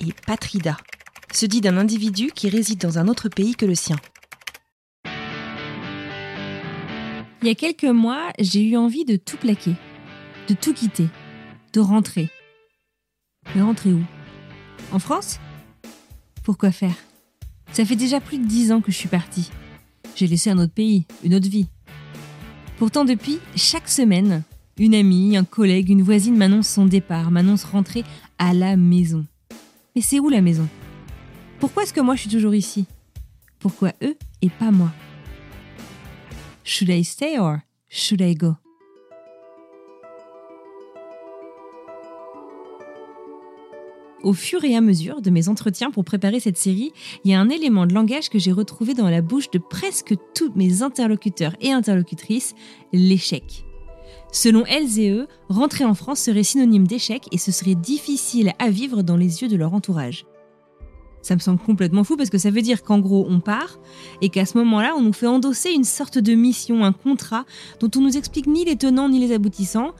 et patrida. Se dit d'un individu qui réside dans un autre pays que le sien. Il y a quelques mois, j'ai eu envie de tout plaquer, de tout quitter, de rentrer. Mais rentrer où? En France? Pourquoi faire? Ça fait déjà plus de dix ans que je suis partie. J'ai laissé un autre pays, une autre vie. Pourtant, depuis, chaque semaine, une amie, un collègue, une voisine m'annonce son départ, m'annonce rentrer à la maison. Mais c'est où la maison? Pourquoi est-ce que moi je suis toujours ici? Pourquoi eux et pas moi? Should I stay or should I go? Au fur et à mesure de mes entretiens pour préparer cette série, il y a un élément de langage que j'ai retrouvé dans la bouche de presque tous mes interlocuteurs et interlocutrices, l'échec. Selon elles et eux, rentrer en France serait synonyme d'échec et ce serait difficile à vivre dans les yeux de leur entourage. Ça me semble complètement fou parce que ça veut dire qu'en gros on part et qu'à ce moment-là on nous fait endosser une sorte de mission, un contrat dont on nous explique ni les tenants ni les aboutissants,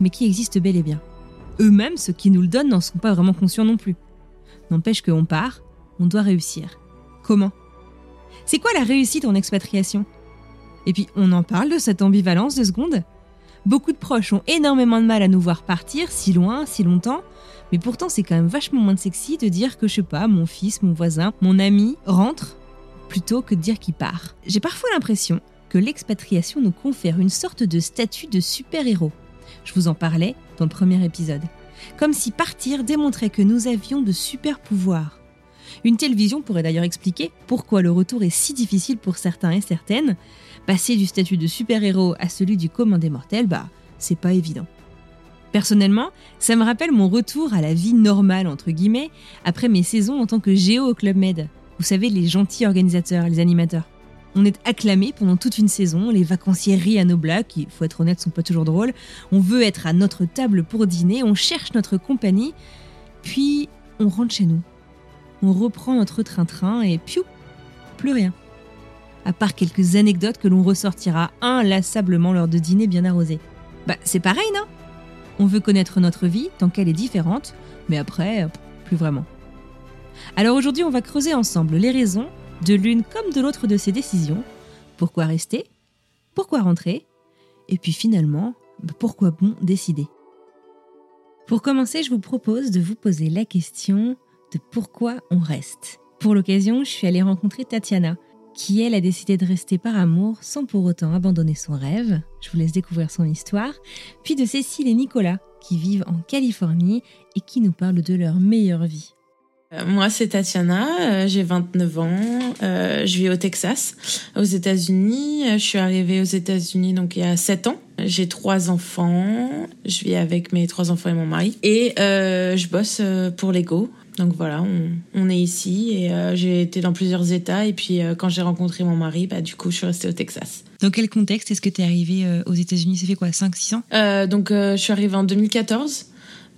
mais qui existe bel et bien. Eux-mêmes, ceux qui nous le donnent, n'en sont pas vraiment conscients non plus. N'empêche qu'on part, on doit réussir. Comment? C'est quoi la réussite en expatriation? Et puis on en parle de cette ambivalence de secondes Beaucoup de proches ont énormément de mal à nous voir partir si loin, si longtemps, mais pourtant c'est quand même vachement moins sexy de dire que je sais pas, mon fils, mon voisin, mon ami rentre plutôt que de dire qu'il part. J'ai parfois l'impression que l'expatriation nous confère une sorte de statut de super-héros. Je vous en parlais dans le premier épisode. Comme si partir démontrait que nous avions de super pouvoirs. Une telle vision pourrait d'ailleurs expliquer pourquoi le retour est si difficile pour certains et certaines. Passer du statut de super-héros à celui du commun des mortels, bah, c'est pas évident. Personnellement, ça me rappelle mon retour à la vie normale, entre guillemets, après mes saisons en tant que géo au Club Med. Vous savez, les gentils organisateurs, les animateurs. On est acclamés pendant toute une saison, les vacanciers rient à nos blagues, qui, faut être honnête, sont pas toujours drôles. On veut être à notre table pour dîner, on cherche notre compagnie, puis on rentre chez nous. On reprend notre train-train et piou, plus rien. À part quelques anecdotes que l'on ressortira inlassablement lors de dîners bien arrosés. Bah, c'est pareil, non? On veut connaître notre vie tant qu'elle est différente, mais après, plus vraiment. Alors aujourd'hui, on va creuser ensemble les raisons de l'une comme de l'autre de ces décisions. Pourquoi rester? Pourquoi rentrer? Et puis finalement, bah, pourquoi bon décider? Pour commencer, je vous propose de vous poser la question de pourquoi on reste. Pour l'occasion, je suis allée rencontrer Tatiana, qui elle a décidé de rester par amour sans pour autant abandonner son rêve. Je vous laisse découvrir son histoire. Puis de Cécile et Nicolas, qui vivent en Californie et qui nous parlent de leur meilleure vie. Euh, Moi, c'est Tatiana, euh, j'ai 29 ans, euh, je vis au Texas, aux États-Unis. Je suis arrivée aux États-Unis donc il y a 7 ans. J'ai trois enfants, je vis avec mes trois enfants et mon mari, et je bosse pour Lego. Donc voilà, on, on est ici et euh, j'ai été dans plusieurs États. Et puis euh, quand j'ai rencontré mon mari, bah du coup, je suis restée au Texas. Dans quel contexte est-ce que tu es arrivée euh, aux États-Unis? Ça fait quoi 5-6 ans? Donc je suis arrivée en 2014.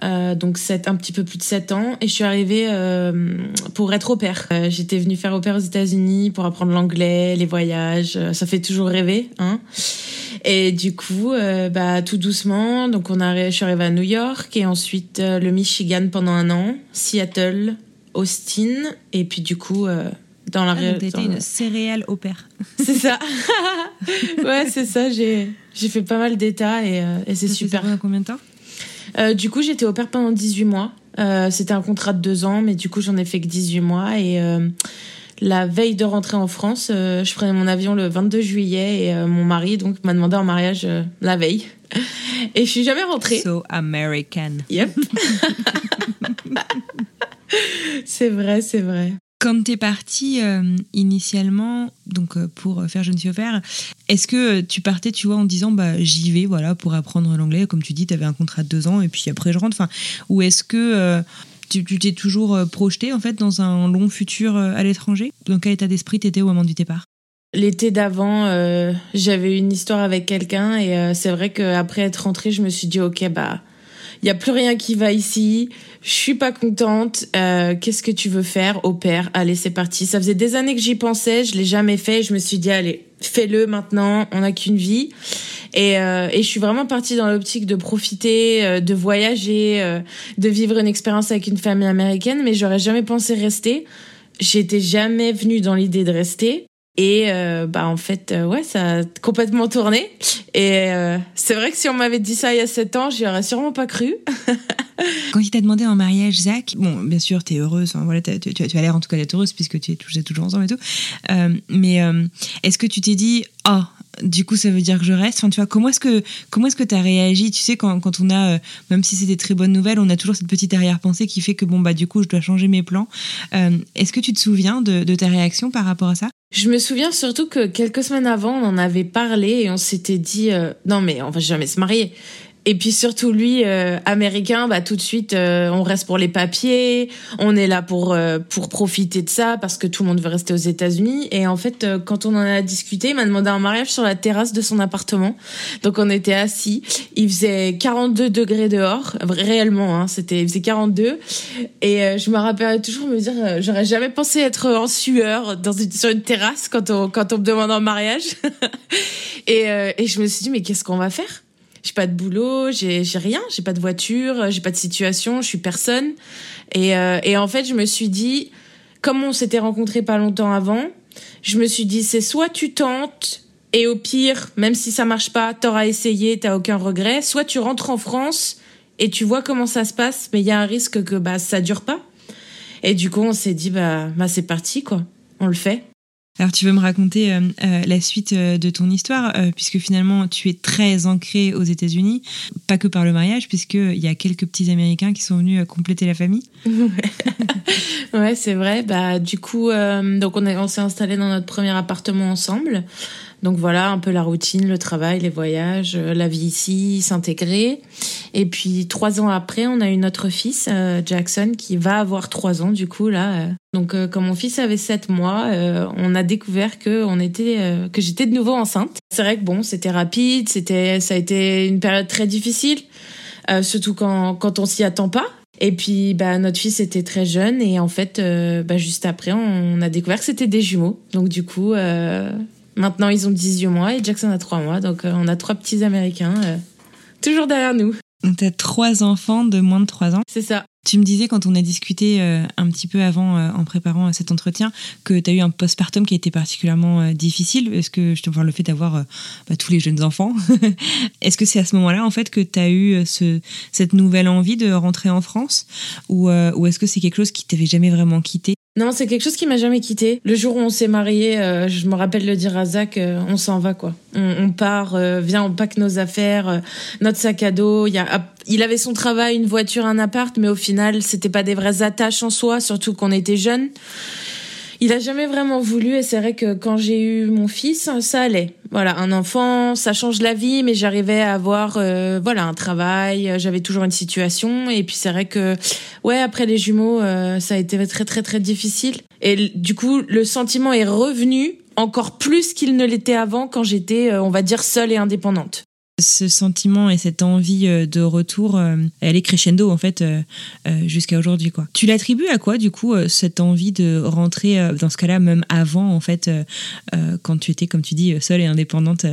Euh, donc un petit peu plus de 7 ans et je suis arrivée euh, pour être au pair. Euh, J'étais venue faire au pair aux États-Unis pour apprendre l'anglais, les voyages, ça fait toujours rêver, hein. Et du coup, bah tout doucement, donc on a, je suis arrivée à New York et ensuite le Michigan pendant un an, Seattle, Austin et puis du coup dans la ah, donc dans une céréale au pair. c'est ça. ouais, c'est ça. J'ai j'ai fait pas mal d'états et, et c'est super. ça combien de temps? Euh, du coup, j'étais au pair pendant 18 mois. Euh, C'était un contrat de deux ans, mais du coup, j'en ai fait que 18 mois. Et euh, la veille de rentrer en France. je prenais mon avion le 22 juillet et mon mari donc m'a demandé en mariage la veille. Et je suis jamais rentrée. So American. Yep. c'est vrai, c'est vrai. Quand tu es partie euh, initialement, donc euh, pour faire Je ne suis offert, est-ce que tu partais, tu vois, en disant bah j'y vais, voilà, pour apprendre l'anglais, comme tu dis, tu avais un contrat de deux ans et puis après je rentre, enfin, ou est-ce que euh, tu t'es toujours projeté en fait dans un long futur à l'étranger? Dans quel état d'esprit t'étais au moment du départ? L'été d'avant, j'avais une histoire avec quelqu'un et c'est vrai qu'après être rentrée, je me suis dit ok bah il y a plus rien qui va ici, je suis pas contente, euh, qu'est-ce que tu veux faire au père Allez, c'est parti. Ça faisait des années que j'y pensais, je l'ai jamais fait, je me suis dit allez, fais-le maintenant, on n'a qu'une vie. Et, euh, et je suis vraiment partie dans l'optique de profiter, euh, de voyager, euh, de vivre une expérience avec une famille américaine, mais j'aurais jamais pensé rester. J'étais jamais venue dans l'idée de rester. Et euh, bah en fait, euh, ouais, ça a complètement tourné. Et euh, c'est vrai que si on m'avait dit ça il y a 7 ans, j'y aurais sûrement pas cru. Quand il t'a demandé en mariage, Zach, bon, bien sûr, t'es heureuse, voilà, tu, tu, as l'air en tout cas d'être heureuse puisque tu es toujours ensemble et tout. mais est-ce que tu t'es dit, oh, du coup ça veut dire que je reste. Enfin tu vois comment est-ce que comment est-ce que tu as réagi tu sais quand, quand on a même si c'est des très bonnes nouvelles on a toujours cette petite arrière-pensée qui fait que bon bah du coup je dois changer mes plans. Est-ce que tu te souviens de, de ta réaction par rapport à ça? Je me souviens surtout que quelques semaines avant, on en avait parlé et on s'était dit euh, non mais on va jamais se marier. Et puis surtout lui, euh, américain, bah tout de suite, euh, on reste pour les papiers, on est là pour euh, pour profiter de ça parce que tout le monde veut rester aux États-Unis. Et en fait, quand on en a discuté, il m'a demandé un mariage sur la terrasse de son appartement. Donc on était assis, il faisait 42 degrés dehors, réellement, hein, c'était il faisait 42. Et je me rappelle toujours me dire, j'aurais jamais pensé être en sueur dans une, sur une terrasse quand on quand on me demande un mariage. et et je me suis dit mais qu'est-ce qu'on va faire? J'ai pas de boulot, j'ai j'ai rien, j'ai pas de voiture, j'ai pas de situation, je suis personne. Et euh, et en fait, je me suis dit comme on s'était rencontrés pas longtemps avant, je me suis dit c'est soit tu tentes et au pire, même si ça marche pas, t'auras essayé, t'as aucun regret, soit tu rentres en France et tu vois comment ça se passe, mais il y a un risque que bah ça dure pas. Et du coup, on s'est dit bah bah c'est parti quoi, on le fait. Alors tu veux me raconter euh, euh, la suite euh, de ton histoire, puisque finalement tu es très ancré aux États-Unis, pas que par le mariage, puisqu'il y a quelques petits Américains qui sont venus compléter la famille. ouais, c'est vrai. Bah du coup, donc on, on s'est installé dans notre premier appartement ensemble. Donc voilà, un peu la routine, le travail, les voyages, euh, la vie ici, s'intégrer. Et puis trois ans après, on a eu notre fils, euh, Jackson, qui va avoir trois ans du coup là. Euh. Donc quand mon fils avait sept mois, on a découvert que on était, que j'étais de nouveau enceinte. C'est vrai que bon, c'était rapide, c'était, ça a été une période très difficile, surtout quand quand on s'y attend pas. Et puis, bah, notre fils était très jeune et en fait, bah, juste après, on a découvert que c'était des jumeaux. Donc du coup, Maintenant, ils ont 18 mois et Jackson a 3 mois. Donc, euh, on a trois petits Américains euh, toujours derrière nous. Tu as trois enfants de moins de 3 ans. C'est ça. Tu me disais quand on a discuté euh, un petit peu avant, en préparant cet entretien, que tu as eu un postpartum qui a été particulièrement difficile. Est-ce que, enfin, le fait d'avoir bah, tous les jeunes enfants, est-ce que c'est à ce moment-là, en fait, que tu as eu ce, cette nouvelle envie de rentrer en France? Ou, ou est-ce que c'est quelque chose qui t'avait jamais vraiment quitté? Non, c'est quelque chose qui m'a jamais quitté. Le jour où on s'est mariés, euh, je me rappelle le dire à Zach, euh, on s'en va quoi. On, part, euh, viens, on pack nos affaires, notre sac à dos. Y a, il avait son travail, une voiture, un appart, mais au final, c'était pas des vraies attaches en soi, surtout qu'on était jeunes il a jamais vraiment voulu et c'est vrai que quand j'ai eu mon fils, ça allait. Voilà, un enfant, ça change la vie, mais j'arrivais à avoir euh, voilà un travail, j'avais toujours une situation et puis c'est vrai que ouais après les jumeaux, euh, ça a été très très très difficile et du coup le sentiment est revenu encore plus qu'il ne l'était avant quand j'étais euh, on va dire seule et indépendante ce sentiment et cette envie euh, de retour, euh, elle est crescendo en fait euh, jusqu'à aujourd'hui quoi. Tu l'attribues à quoi du coup cette envie de rentrer dans ce cas-là même avant en fait quand tu étais comme tu dis seule et indépendante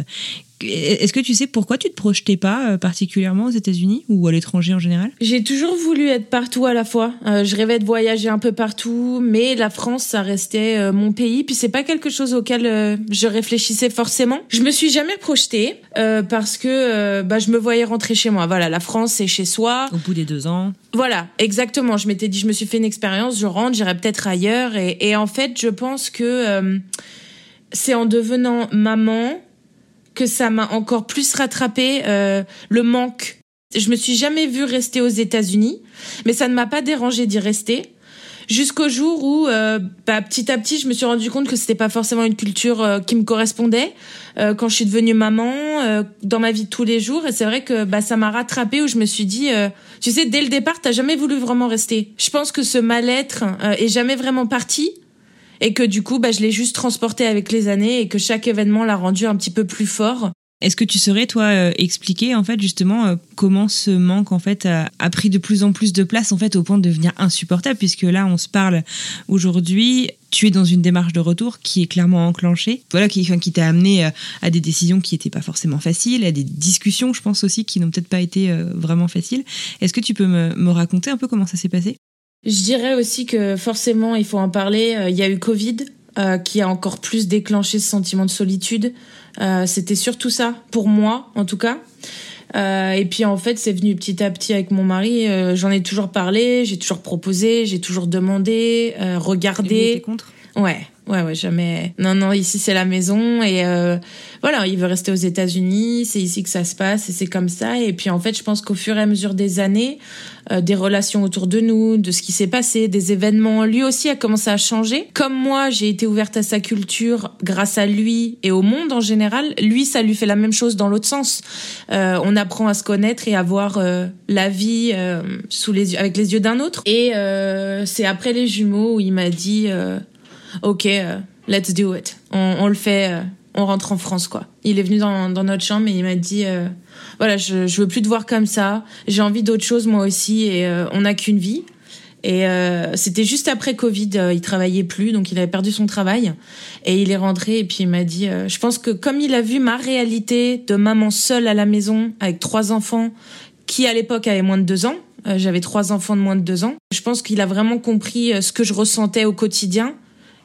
Est-ce que tu sais pourquoi tu te projetais pas particulièrement aux États-Unis ou à l'étranger en général? J'ai toujours voulu être partout à la fois. je rêvais de voyager un peu partout, mais la France, ça restait mon pays. Puis c'est pas quelque chose auquel je réfléchissais forcément. Je me suis jamais projetée parce que bah, je me voyais rentrer chez moi. Voilà, la France, c'est chez soi. Au bout des deux ans. Voilà, exactement. Je m'étais dit, je me suis fait une expérience, je rentre, j'irai peut-être ailleurs. Et, et, en fait, je pense que euh, c'est en devenant maman que ça m'a encore plus rattrapé euh, le manque. Je me suis jamais vue rester aux États-Unis, mais ça ne m'a pas dérangé d'y rester jusqu'au jour où, euh, bah, petit à petit, je me suis rendu compte que c'était pas forcément une culture euh, qui me correspondait. Euh, quand je suis devenue maman, dans ma vie de tous les jours, et c'est vrai que bah, ça m'a rattrapé où je me suis dit, tu sais, dès le départ, t'as jamais voulu vraiment rester. Je pense que ce mal-être est jamais vraiment parti. Et que du coup, bah, je l'ai juste transporté avec les années et que chaque événement l'a rendu un petit peu plus fort. Est-ce que tu saurais, toi, euh, expliquer en fait justement euh, comment ce manque en fait a, pris de plus en plus de place en fait au point de devenir insupportable puisque là on se parle aujourd'hui, tu es dans une démarche de retour qui est clairement enclenchée, voilà qui, qui t'a amené euh, à des décisions qui n'étaient pas forcément faciles, à des discussions, je pense aussi, qui n'ont peut-être pas été vraiment faciles. Est-ce que tu peux me, me raconter un peu comment ça s'est passé? Je dirais aussi que forcément il faut en parler. Il y a eu Covid qui a encore plus déclenché ce sentiment de solitude. Euh, c'était surtout ça, pour moi en tout cas. Euh, et puis en fait, c'est venu petit à petit avec mon mari. Euh, j'en ai toujours parlé, j'ai toujours proposé, j'ai toujours demandé, regardé. contre? Ouais, ouais, ouais, jamais. Non, non, ici c'est la maison et voilà, il veut rester aux États-Unis, c'est ici que ça se passe et c'est comme ça. Et puis en fait, je pense qu'au fur et à mesure des années, euh, des relations autour de nous, de ce qui s'est passé, des événements, lui aussi a commencé à changer. Comme moi, j'ai été ouverte à sa culture grâce à lui et au monde en général. Lui, ça lui fait la même chose dans l'autre sens. Euh, on apprend à se connaître et à voir euh, la vie euh, sous les yeux, avec les yeux d'un autre. Et c'est après les jumeaux où il m'a dit, ok, let's do it. On, on le fait on rentre en France quoi. Il est venu dans, notre chambre et il m'a dit euh, voilà je, je veux plus te voir comme ça. J'ai envie d'autre chose moi aussi et euh, on n'a qu'une vie. Et euh, c'était juste après Covid, il travaillait plus donc il avait perdu son travail et il est rentré et puis il m'a dit je pense que comme il a vu ma réalité de maman seule à la maison avec trois enfants qui à l'époque avaient moins de deux ans, j'avais trois enfants de moins de deux ans. Je pense qu'il a vraiment compris ce que je ressentais au quotidien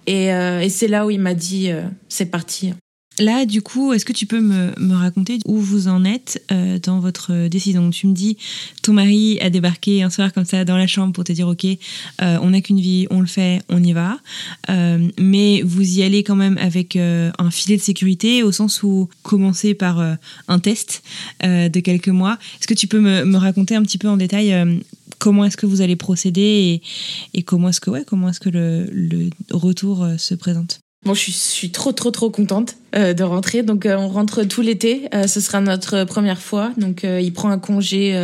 et, et c'est là où il m'a dit c'est parti. Là, du coup, est-ce que tu peux me, raconter où vous en êtes euh, dans votre décision? Tu me dis, ton mari a débarqué un soir comme ça dans la chambre pour te dire, ok, euh, on n'a qu'une vie, on le fait, on y va. Euh, mais vous y allez quand même avec un filet de sécurité, au sens où commencer par un test de quelques mois. Est-ce que tu peux me, raconter un petit peu en détail comment est-ce que vous allez procéder et, comment est-ce que, ouais, comment est-ce que le, le retour se présente Bon, je suis, trop, trop, trop contente euh, de rentrer. Donc, euh, on rentre tout l'été. Euh, ce sera notre première fois. Donc, il prend un congé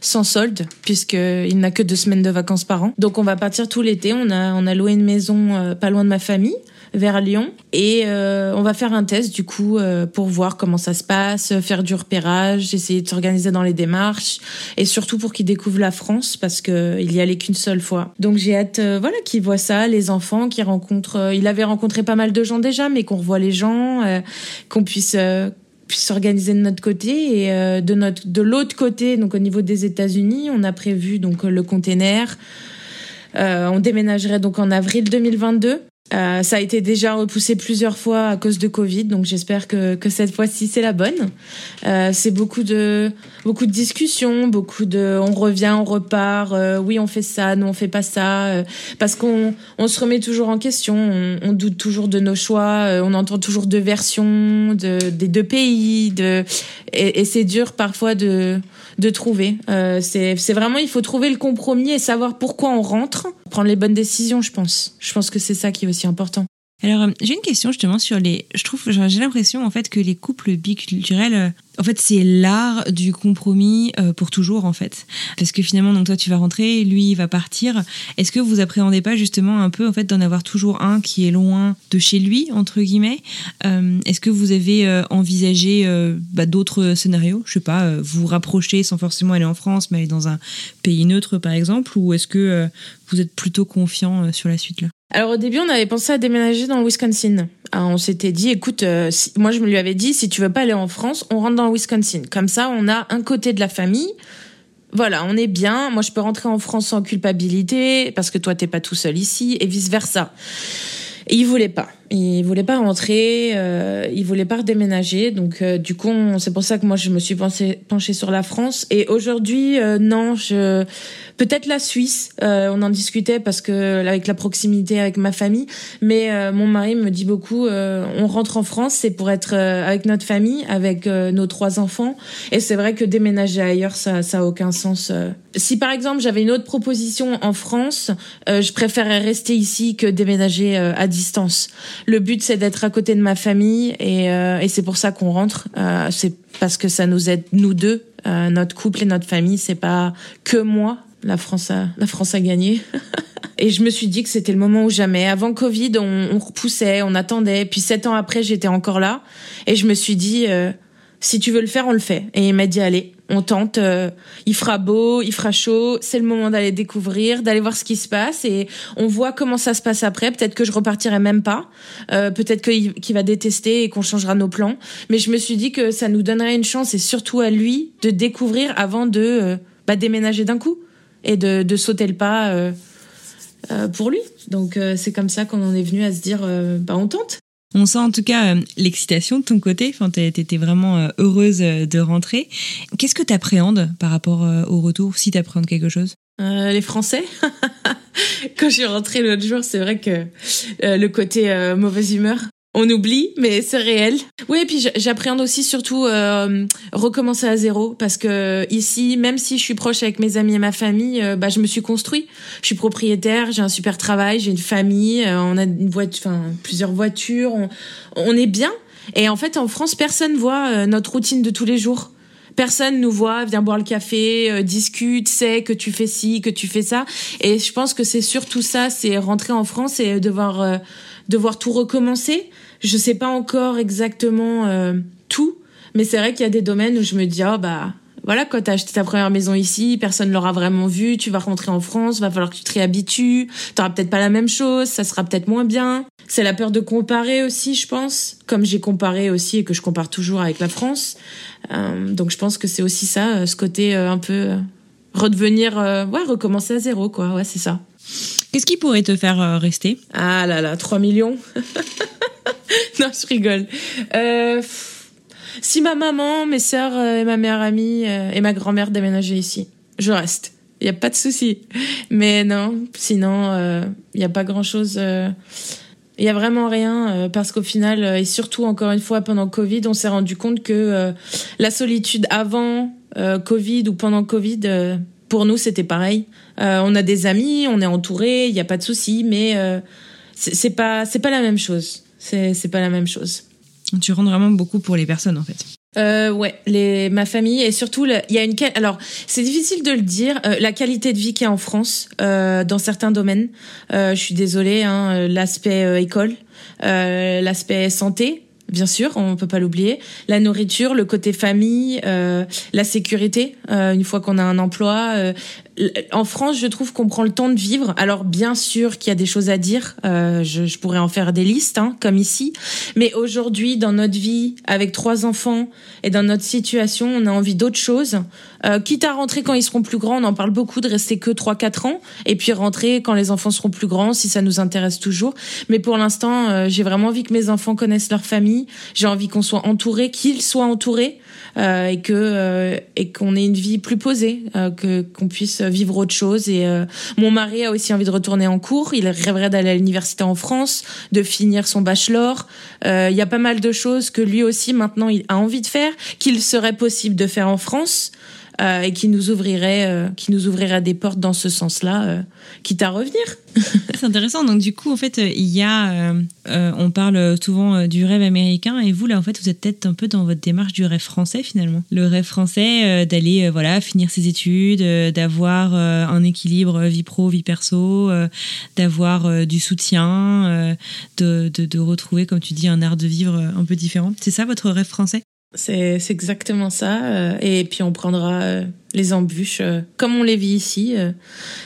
sans solde puisqu'il n'a que deux semaines de vacances par an. Donc, on va partir tout l'été. On a, on a loué une maison pas loin de ma famille vers Lyon. Et euh, on va faire un test du coup euh, pour voir comment ça se passe, faire du repérage, essayer de s'organiser dans les démarches et surtout pour qu'il découvre la France parce que il y allait qu'une seule fois. Donc j'ai hâte euh, voilà qu'il voit ça, les enfants, qu'il rencontre il avait rencontré pas mal de gens déjà mais qu'on revoit les gens, qu'on puisse puisse s'organiser de notre côté et de notre de l'autre côté donc au niveau des États-Unis, on a prévu donc le container. On déménagerait donc en avril 2022 euh, ça a été déjà repoussé plusieurs fois à cause de Covid, donc j'espère que, que cette fois-ci c'est la bonne. Euh, c'est beaucoup de beaucoup de discussions, beaucoup de on revient, on repart. Euh, oui, on fait ça, non, on fait pas ça, euh, parce qu'on on se remet toujours en question, on, on doute toujours de nos choix, euh, on entend toujours deux versions de, des deux pays, de et, et c'est dur parfois de de trouver. Euh, c'est vraiment, il faut trouver le compromis et savoir pourquoi on rentre, prendre les bonnes décisions, je pense. Je pense que c'est ça qui est aussi important. Alors, euh, j'ai une question justement sur les. Je trouve, j'ai l'impression en fait que les couples biculturels, euh, en fait, c'est l'art du compromis euh, pour toujours en fait, parce que finalement, donc toi, tu vas rentrer, lui, il va partir. Est-ce que vous appréhendez pas justement un peu en fait d'en avoir toujours un qui est loin de chez lui entre guillemets? Est-ce que vous avez envisagé bah, d'autres scénarios? Je sais pas, vous rapprocher sans forcément aller en France, mais aller dans un pays neutre par exemple, ou est-ce que vous êtes plutôt confiant sur la suite là? Alors au début, on avait pensé à déménager dans le Wisconsin on s'était dit, écoute, moi je me lui avais dit, si tu veux pas aller en France, on rentre dans le Wisconsin. Comme ça, on a un côté de la famille voilà, on est bien. Moi, je peux rentrer en France sans culpabilité parce que toi, t'es pas tout seul ici et vice versa. Et il voulait pas. Il voulait pas rentrer. Euh, il voulait pas redéménager. Donc, euh, du coup, c'est pour ça que moi, je me suis penchée sur la France. Et aujourd'hui, euh, non, je peut-être la Suisse. Euh, on en discutait parce que avec la proximité avec ma famille. Mais euh, mon mari me dit beaucoup, euh, on rentre en France, c'est pour être avec notre famille, avec nos trois enfants. Et c'est vrai que déménager ailleurs, ça, ça a aucun sens. Si par exemple j'avais une autre proposition en France, je préférerais rester ici que déménager à distance. Le but c'est d'être à côté de ma famille et, et c'est pour ça qu'on rentre. c'est parce que ça nous aide nous deux, notre couple et notre famille. C'est pas que moi la France a, la France a gagné. et je me suis dit que c'était le moment ou jamais. Avant Covid, on, on repoussait, on attendait. Puis sept ans après, j'étais encore là. Et je me suis dit, euh, si tu veux le faire, on le fait. Et il m'a dit, allez, on tente. Euh, il fera beau, il fera chaud. C'est le moment d'aller découvrir, d'aller voir ce qui se passe. Et on voit comment ça se passe après. Peut-être que je repartirai même pas. Euh, peut-être qu'il va détester et qu'on changera nos plans. Mais je me suis dit que ça nous donnerait une chance, et surtout à lui, de découvrir avant de bah, déménager d'un coup et de, de sauter le pas euh, euh, pour lui. Donc euh, c'est comme ça qu'on en est venu à se dire, bah on tente. On sent en tout cas l'excitation de ton côté. Enfin, t'étais vraiment heureuse de rentrer. Qu'est-ce que t'appréhendes par rapport au retour, si t'appréhendes quelque chose? Les Français. Quand je suis rentrée l'autre jour, c'est vrai que le côté mauvaise humeur, on oublie, mais c'est réel. Oui, et puis j'appréhende aussi surtout euh, recommencer à zéro parce que ici, même si je suis proche avec mes amis et ma famille, euh, bah je me suis construit. Je suis propriétaire, j'ai un super travail, j'ai une famille, euh, on a une voiture, enfin plusieurs voitures, on, est bien. Et en fait, en France, personne voit notre routine de tous les jours. Personne nous voit, vient boire le café, discute, sait que tu fais ci, que tu fais ça. Et je pense que c'est surtout ça, c'est rentrer en France et devoir devoir tout recommencer. Je sais pas encore exactement euh, tout, mais c'est vrai qu'il y a des domaines où je me dis oh bah voilà quand t'as acheté ta première maison ici, personne l'aura vraiment vu, tu vas rentrer en France, va falloir que tu te réhabitues, t'auras peut-être pas la même chose, ça sera peut-être moins bien. C'est la peur de comparer aussi, je pense, comme j'ai comparé aussi et que je compare toujours avec la France. Euh, donc je pense que c'est aussi ça, euh, ce côté un peu redevenir, ouais, recommencer à zéro, quoi. Ouais, c'est ça. Qu'est-ce qui pourrait te faire euh, rester? Ah là là, 3 millions Non, je rigole. Euh, si ma maman, mes sœurs euh, et ma meilleure amie et ma grand-mère déménageaient ici, je reste. Il n'y a pas de souci. Mais non, sinon, il n'y a pas grand-chose. Il y a vraiment rien parce qu'au final, et surtout encore une fois pendant Covid, on s'est rendu compte que la solitude avant Covid ou pendant Covid, pour nous, c'était pareil. Euh, on a des amis, on est entouré, il n'y a pas de souci, mais euh, c'est pas c'est pas la même chose. C'est pas la même chose. Tu rends vraiment beaucoup pour les personnes en fait. Euh, ouais, les, ma famille et surtout il y a une alors c'est difficile de le dire euh, la qualité de vie qui est en France euh, dans certains domaines. je suis désolée, hein, l'aspect école, l'aspect santé, bien sûr, on peut pas l'oublier. La nourriture, le côté famille, euh, la sécurité, euh, une fois qu'on a un emploi. Euh, en France, je trouve qu'on prend le temps de vivre. Alors bien sûr qu'il y a des choses à dire, je, je, pourrais en faire des listes, hein, comme ici. Mais aujourd'hui, dans notre vie, avec trois enfants et dans notre situation, on a envie d'autre chose. Quitte à rentrer quand ils seront plus grands, on en parle beaucoup de rester que 3-4 ans, et puis rentrer quand les enfants seront plus grands, si ça nous intéresse toujours. Mais pour l'instant, j'ai vraiment envie que mes enfants connaissent leur famille j'ai envie qu'on soit entouré, qu'ils soient entourés euh, et que euh, et qu'on ait une vie plus posée, euh, que qu'on puisse vivre autre chose. Et mon mari a aussi envie de retourner en cours. Il rêverait d'aller à l'université en France, de finir son bachelor. Il y a pas mal de choses que lui aussi maintenant il a envie de faire, qu'il serait possible de faire en France. Euh, et qui nous ouvrirait, euh, qui nous des portes dans ce sens-là, euh, quitte à revenir. C'est intéressant. Donc du coup, en fait, il y a, on parle souvent du rêve américain, et vous là, en fait, vous êtes peut-être un peu dans votre démarche du rêve français finalement. Le rêve français d'aller, voilà, finir ses études, d'avoir un équilibre vie pro, vie perso, d'avoir du soutien, de retrouver, comme tu dis, un art de vivre un peu différent. C'est ça votre rêve français? C'est exactement ça. Euh, et puis on prendra euh, les embûches, euh, comme on les vit ici. Euh,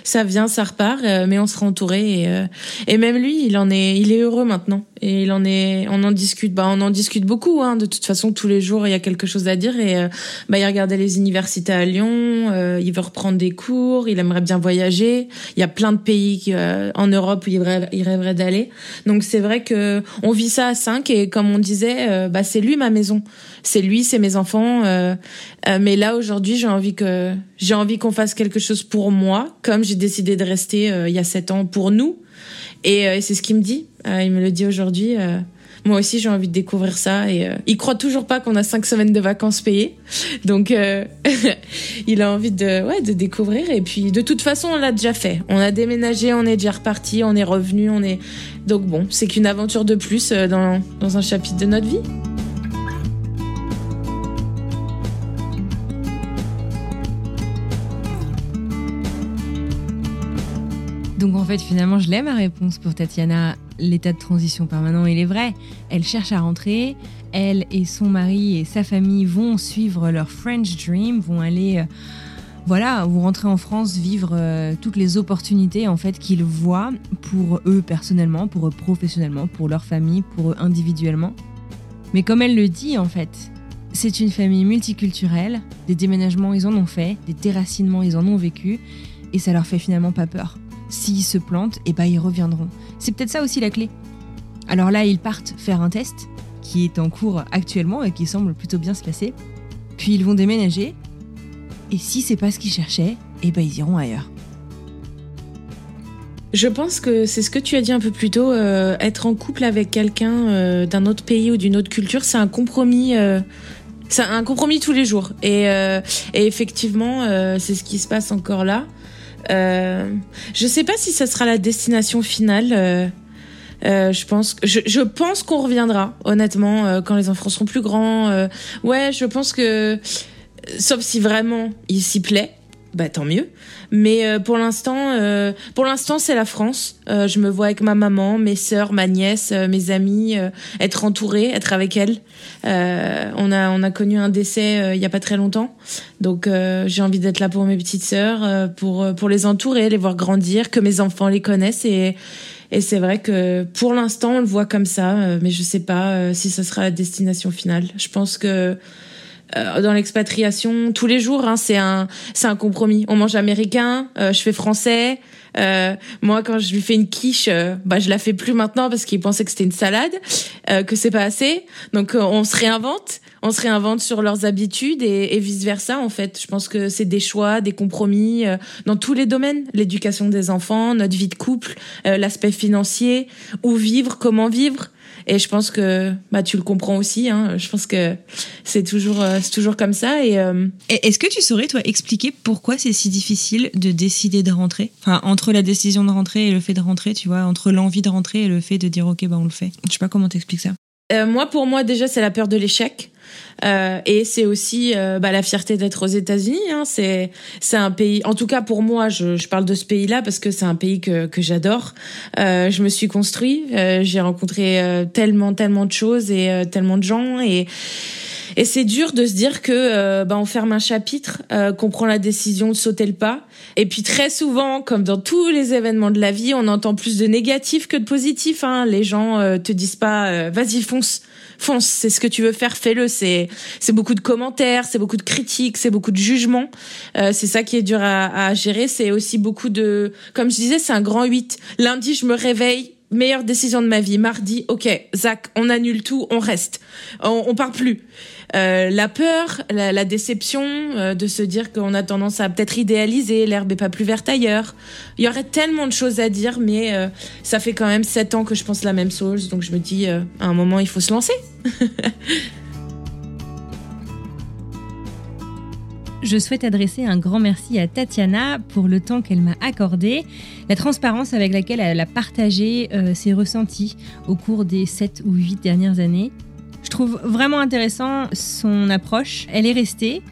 ça vient, ça repart, euh, mais on sera entouré. Et, et même lui, il en est, il est heureux maintenant. Et il en est, on en discute. Bah, on en discute beaucoup. Hein. De toute façon, tous les jours, il y a quelque chose à dire. Et bah, il regardait les universités à Lyon. il veut reprendre des cours. Il aimerait bien voyager. Il y a plein de pays en Europe où il rêverait, rêverait d'aller. Donc c'est vrai que on vit ça à cinq. Et comme on disait, bah c'est lui ma maison. C'est lui, c'est mes enfants. mais là aujourd'hui, j'ai envie que j'ai envie qu'on fasse quelque chose pour moi, comme j'ai décidé de rester euh, il y a sept ans pour nous. Et, euh, c'est ce qu'il me dit. Euh, il me le dit aujourd'hui. moi aussi, j'ai envie de découvrir ça. Et il croit toujours pas qu'on a cinq semaines de vacances payées. Donc, il a envie de, ouais, de découvrir. Et puis, de toute façon, on l'a déjà fait. On a déménagé, on est déjà reparti, on est revenu, on est. Donc bon, c'est qu'une aventure de plus dans, dans un chapitre de notre vie. Donc en fait, finalement, je l'ai ma réponse pour Tatiana. L'état de transition permanent, il est vrai. Elle cherche à rentrer. Elle et son mari et sa famille vont suivre leur French Dream, vont aller, euh, voilà, vont rentrer en France, vivre euh, toutes les opportunités en fait qu'ils voient pour eux personnellement, pour eux professionnellement, pour leur famille, pour eux individuellement. Mais comme elle le dit en fait, c'est une famille multiculturelle. Des déménagements, ils en ont fait. Des déracinements, ils en ont vécu. Et ça leur fait finalement pas peur. S'ils se plantent, et eh ben ils reviendront. C'est peut-être ça aussi la clé. Alors là, ils partent faire un test qui est en cours actuellement et qui semble plutôt bien se passer. Puis ils vont déménager. Et si c'est pas ce qu'ils cherchaient, et eh ben ils iront ailleurs. Je pense que c'est ce que tu as dit un peu plus tôt. Euh, être en couple avec quelqu'un euh, d'un autre pays ou d'une autre culture, c'est un compromis. Euh, c'est un compromis tous les jours. Et, et effectivement, c'est ce qui se passe encore là. Euh, je sais pas si ça sera la destination finale. Euh, euh, je pense, je, je pense qu'on reviendra, honnêtement, euh, quand les enfants seront plus grands. Euh, ouais, je pense que, sauf si vraiment il s'y plaît, bah tant mieux. Mais euh, pour l'instant, euh, pour l'instant, c'est la France. Euh, je me vois avec ma maman, mes sœurs, ma nièce, mes amis, être entourée, être avec elle. on a on a connu un décès il y a pas très longtemps, donc j'ai envie d'être là pour mes petites sœurs, pour pour les entourer, les voir grandir, que mes enfants les connaissent et et c'est vrai que pour l'instant on le voit comme ça, mais je sais pas si ce sera la destination finale. Je pense que euh, dans l'expatriation tous les jours. Hein, c'est un c'est un compromis. On mange américain, euh, je fais français. Euh, moi, quand je lui fais une quiche, euh, bah je la fais plus maintenant parce qu'il pensait que c'était une salade, que c'est pas assez. Donc on se réinvente, on se réinvente sur leurs habitudes et, et vice versa. En fait, je pense que c'est des choix, des compromis dans tous les domaines l'éducation des enfants, notre vie de couple, l'aspect financier, où vivre, comment vivre. Et je pense que bah tu le comprends aussi. Hein. Je pense que c'est toujours euh, c'est toujours comme ça. Et euh, est-ce que tu saurais toi expliquer pourquoi c'est si difficile de décider de rentrer? Enfin entre la décision de rentrer et le fait de rentrer, tu vois, entre l'envie de rentrer et le fait de dire ok bah on le fait. Je sais pas comment t'expliques ça. Euh, moi pour moi déjà c'est la peur de l'échec. Euh, et c'est aussi euh, bah, la fierté d'être aux États-Unis. Hein. C'est c'est un pays. En tout cas pour moi, je, je parle de ce pays-là parce que c'est un pays que que j'adore. Euh, je me suis construit. Euh, j'ai rencontré euh, tellement tellement de choses et tellement de gens et et c'est dur de se dire que bah, on ferme un chapitre, qu'on prend la décision de sauter le pas. Et puis très souvent, comme dans tous les événements de la vie, on entend plus de négatifs que de positifs. Hein. Les gens te disent pas vas-y fonce fonce, c'est ce que tu veux faire, fais-le. C'est c'est beaucoup de commentaires, c'est beaucoup de critiques, c'est beaucoup de jugements. Euh, c'est ça qui est dur à, gérer. C'est aussi beaucoup de, comme je disais, c'est un grand 8. Lundi, je me réveille, meilleure décision de ma vie. Mardi, ok, Zach, on annule tout, on reste, on, on part plus. Euh, la peur, la, déception euh, de se dire qu'on a tendance à peut-être idéaliser, l'herbe est pas plus verte ailleurs. Il y aurait tellement de choses à dire, mais euh, ça fait quand même sept ans que je pense la même chose, donc je me dis à un moment il faut se lancer. Je souhaite adresser un grand merci à Tatiana pour le temps qu'elle m'a accordé, la transparence avec laquelle elle a partagé ses ressentis au cours des 7 ou 8 dernières années. Je trouve vraiment intéressant son approche. Elle est restée,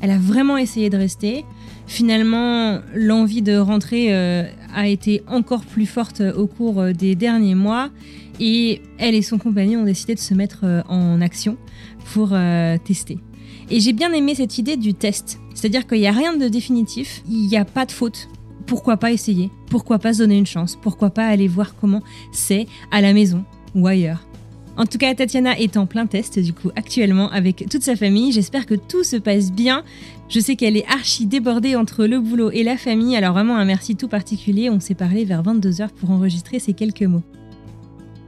elle a vraiment essayé de rester. Finalement, l'envie de rentrer euh, a été encore plus forte au cours euh, des derniers mois et elle et son compagnon ont décidé de se mettre euh, en action pour tester. Et j'ai bien aimé cette idée du test. C'est-à-dire qu'il n'y a rien de définitif, il n'y a pas de faute. Pourquoi pas essayer? Pourquoi pas se donner une chance? Pourquoi pas aller voir comment c'est à la maison ou ailleurs? En tout cas, Tatiana est en plein test du coup actuellement avec toute sa famille. J'espère que tout se passe bien. Je sais qu'elle est archi débordée entre le boulot et la famille, alors vraiment un merci tout particulier. On s'est parlé vers 22h pour enregistrer ces quelques mots.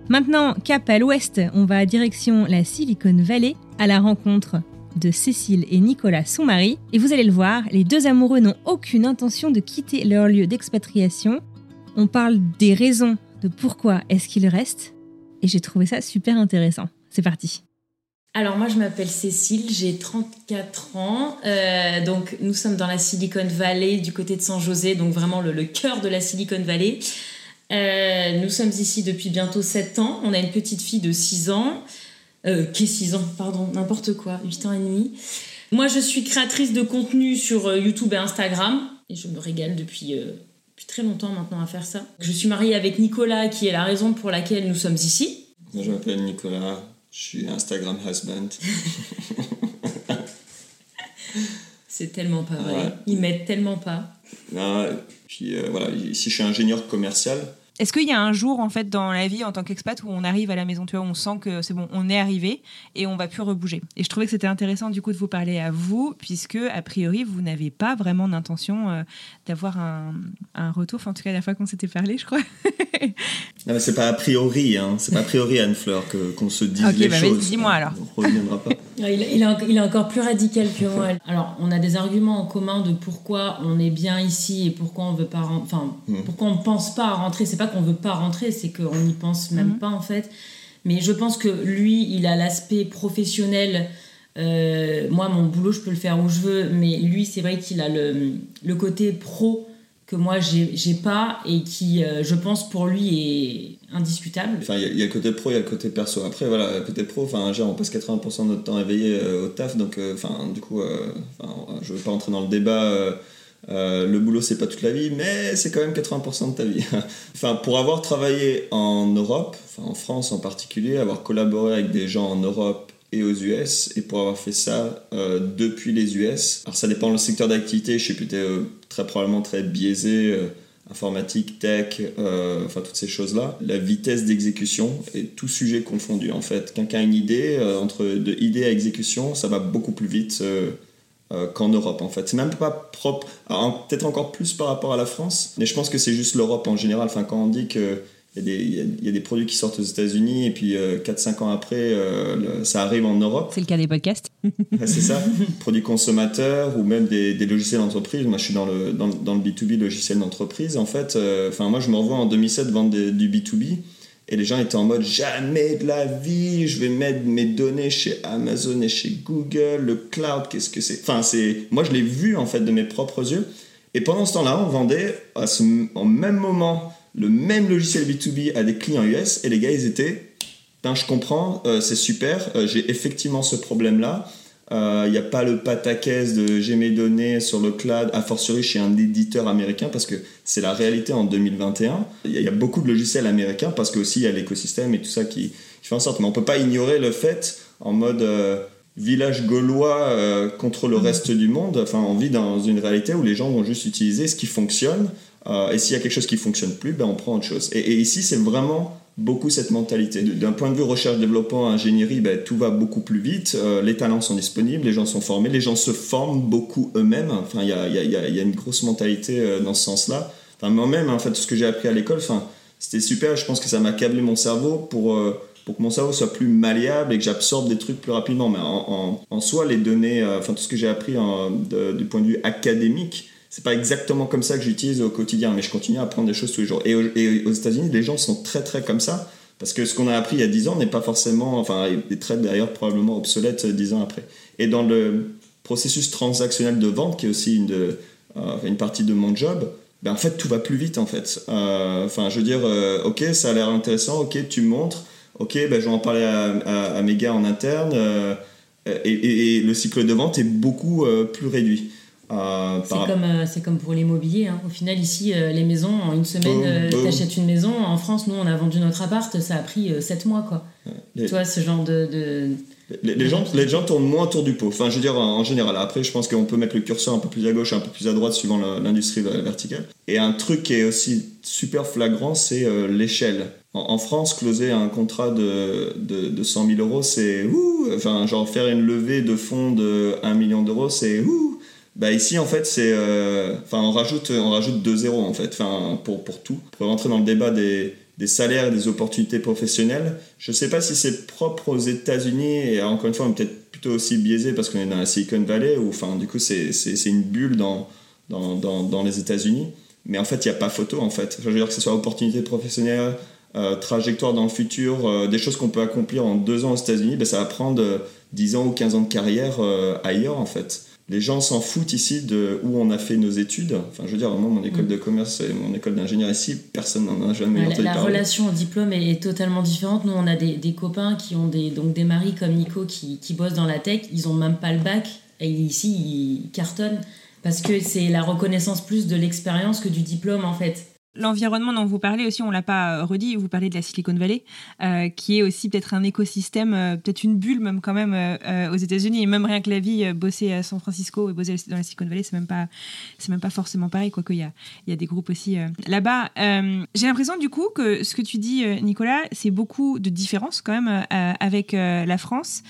Maintenant, cap à l'ouest, on va direction la Silicon Valley à la rencontre de Cécile et Nicolas, son mari. Et vous allez le voir, les deux amoureux n'ont aucune intention de quitter leur lieu d'expatriation. On parle des raisons de pourquoi est-ce qu'ils restent. Et j'ai trouvé ça super intéressant. C'est parti. Alors moi je m'appelle Cécile, j'ai 34 ans, euh, donc nous sommes dans la Silicon Valley du côté de San José, donc vraiment le, cœur de la Silicon Valley. Euh, nous sommes ici depuis bientôt 7 ans, on a une petite fille de 6 ans, euh, qui est 6 ans, pardon, n'importe quoi, 8 ans et demi. Moi je suis créatrice de contenu sur euh, YouTube et Instagram, et je me régale depuis, depuis très longtemps maintenant à faire ça. Je suis mariée avec Nicolas, qui est la raison pour laquelle nous sommes ici. Moi je m'appelle Nicolas, je suis Instagram husband. C'est tellement pas vrai. Ils m'aident tellement pas. Non, puis euh, voilà, ici je suis ingénieur commercial. Est-ce qu'il y a un jour en fait dans la vie en tant qu'expat où on arrive à la maison, tu vois, on sent que c'est bon, on est arrivé et on va plus rebouger? Et je trouvais que c'était intéressant du coup de vous parler à vous puisque a priori vous n'avez pas vraiment d'intention euh, d'avoir un, un, retour. Enfin, en tout cas la fois qu'on s'était parlé, je crois. non mais c'est pas a priori, hein. C'est pas a priori Anne Fleur que qu'on se dise les bah, choses. Dis-moi alors. On reviendra pas. il, il, est, il, est, encore plus radical que moi. Alors on a des arguments en commun de pourquoi on est bien ici et pourquoi on veut pas, enfin mmh. pourquoi on pense pas à rentrer. C'est pas qu'on veut pas rentrer, c'est qu'on n'y pense même mhm. pas en fait. Mais je pense que lui, il a l'aspect professionnel. Euh, moi, mon boulot, je peux le faire où je veux, mais lui, c'est vrai qu'il a le, le, côté pro que moi, j'ai pas et qui, euh, je pense, pour lui est indiscutable. Enfin, il y, a le côté pro, il y a le côté perso. Après, voilà, le côté pro, enfin, genre, on passe 80% de notre temps éveillé euh, au taf, donc, enfin, du coup, je veux pas rentrer dans le débat euh, le boulot, c'est pas toute la vie, mais c'est quand même 80% de ta vie. enfin, pour avoir travaillé en Europe, en France en particulier, avoir collaboré avec des gens en Europe et aux US, et pour avoir fait ça euh, depuis les US, alors ça dépend le secteur d'activité, je suis plutôt euh, très probablement très biaisé, informatique, tech, enfin toutes ces choses-là. La vitesse d'exécution est tout sujet confondu en fait. Quelqu'un a une idée, entre de idée à exécution, ça va beaucoup plus vite euh, qu'en Europe en fait. C'est même pas propre, peut-être encore plus par rapport à la France, mais je pense que c'est juste l'Europe en général. Enfin, quand on dit que il y, a des produits qui sortent aux États-Unis et puis 4-5 euh, ans après, euh, ça arrive en Europe. C'est le cas des podcasts. c'est ça, produits consommateurs ou même des, logiciels d'entreprise. Moi, je suis dans le, dans, dans le B2B, logiciel d'entreprise. En fait, enfin, moi, je me revois en 2007 vendre du B2B. Et les gens étaient en mode jamais de la vie, je vais mettre mes données chez Amazon et chez Google, le cloud, qu'est-ce que c'est? Enfin, c'est moi je l'ai vu en fait de mes propres yeux. Et pendant ce temps-là, on vendait à ce, en même moment le même logiciel B2B à des clients US et les gars ils étaient, ben, je comprends, euh, c'est super, euh, j'ai effectivement ce problème-là. Il euh, n'y a pas le pataquès de j'ai mes données sur le cloud, a fortiori chez un éditeur américain, parce que c'est la réalité en 2021. Il y, a beaucoup de logiciels américains, parce qu'aussi il y a l'écosystème et tout ça qui, fait en sorte. Mais on ne peut pas ignorer le fait, en mode euh, village gaulois euh, contre le reste du monde, enfin on vit dans une réalité où les gens vont juste utiliser ce qui fonctionne, et s'il y a quelque chose qui fonctionne plus, ben on prend autre chose. et ici c'est vraiment beaucoup cette mentalité. D'un point de vue recherche, développement, ingénierie, ben, tout va beaucoup plus vite. Euh, les talents sont disponibles, les gens sont formés, les gens se forment beaucoup eux-mêmes. Enfin, il y a, y, a, y a, une grosse mentalité euh, dans ce sens-là. Enfin, moi-même, en fait, tout ce que j'ai appris à l'école, enfin, c'était super. Je pense que ça m'a câblé mon cerveau pour, euh, pour que mon cerveau soit plus malléable et que j'absorbe des trucs plus rapidement. Mais en, en, soi, les données, enfin, tout ce que j'ai appris du point de vue académique, c'est pas exactement comme ça que j'utilise au quotidien, mais je continue à apprendre des choses tous les jours. Et, aux États-Unis, les gens sont très très comme ça, parce que ce qu'on a appris il y a 10 ans n'est pas forcément, enfin, est très d'ailleurs probablement obsolète 10 ans après. Et dans le processus transactionnel de vente, qui est aussi euh, une partie de mon job, ben en fait tout va plus vite en fait. Euh, enfin, je veux dire, euh, ok, ça a l'air intéressant, ok, tu montres, ok, ben, je vais en parler à, mes gars en interne, et, le cycle de vente est beaucoup plus réduit. Euh, c'est comme, euh, c'est comme pour l'immobilier. Hein. Au final, ici, euh, les maisons, en une semaine, tu achètes une maison. En France, nous, on a vendu notre appart, ça a pris 7 mois. Quoi. Tu vois, ce genre de, de, Les, gens, les gens tournent moins autour du pot. Enfin, je veux dire, en, général. Après, je pense qu'on peut mettre le curseur un peu plus à gauche, un peu plus à droite, suivant l'industrie verticale. Et un truc qui est aussi super flagrant, c'est l'échelle. En, France, closer un contrat de, de, de 100 000 euros, c'est ouh Enfin, genre faire une levée de fonds de 1 million d'euros, c'est ouh bah ici en fait c'est euh, enfin on rajoute on rajoute 2 zéros en fait enfin pour pour tout pour rentrer dans le débat des des salaires et des opportunités professionnelles. Je ne sais pas si c'est propre aux États-Unis, et encore une fois, on est peut-être plutôt aussi biaisé parce qu'on est dans la Silicon Valley, ou enfin, du coup, c'est une bulle dans, dans, dans, les États-Unis. Mais en fait, il n'y a pas photo, en fait. Je veux dire que ce soit opportunité professionnelle, euh, trajectoire dans le futur, euh, des choses qu'on peut accomplir en deux ans aux États-Unis, ben, ça va prendre 10 ans ou 15 ans de carrière euh, ailleurs, en fait les gens s'en foutent ici de où on a fait nos études. Enfin, je veux dire, moi, mon école mm. de commerce et mon école d'ingénieur ici, personne n'en a jamais entendu La, la relation au diplôme est, totalement différente. Nous, on a des, des, copains qui ont des, donc des maris comme Nico qui, qui bossent dans la tech. Ils ont même pas le bac. Et ici, ils cartonnent parce que c'est la reconnaissance plus de l'expérience que du diplôme, en fait. L'environnement dont vous parlez aussi, on l'a pas euh, redit, vous parlez de la Silicon Valley, euh, qui est aussi peut-être un écosystème, euh, peut-être une bulle même quand même aux États-Unis, et même rien que la vie, bosser à San Francisco et bosser dans la Silicon Valley, c'est même pas, c'est même pas forcément pareil, quoi qu'il y a, il y a des groupes aussi là-bas. J'ai l'impression du coup que ce que tu dis, Nicolas, c'est beaucoup de différences quand même avec la France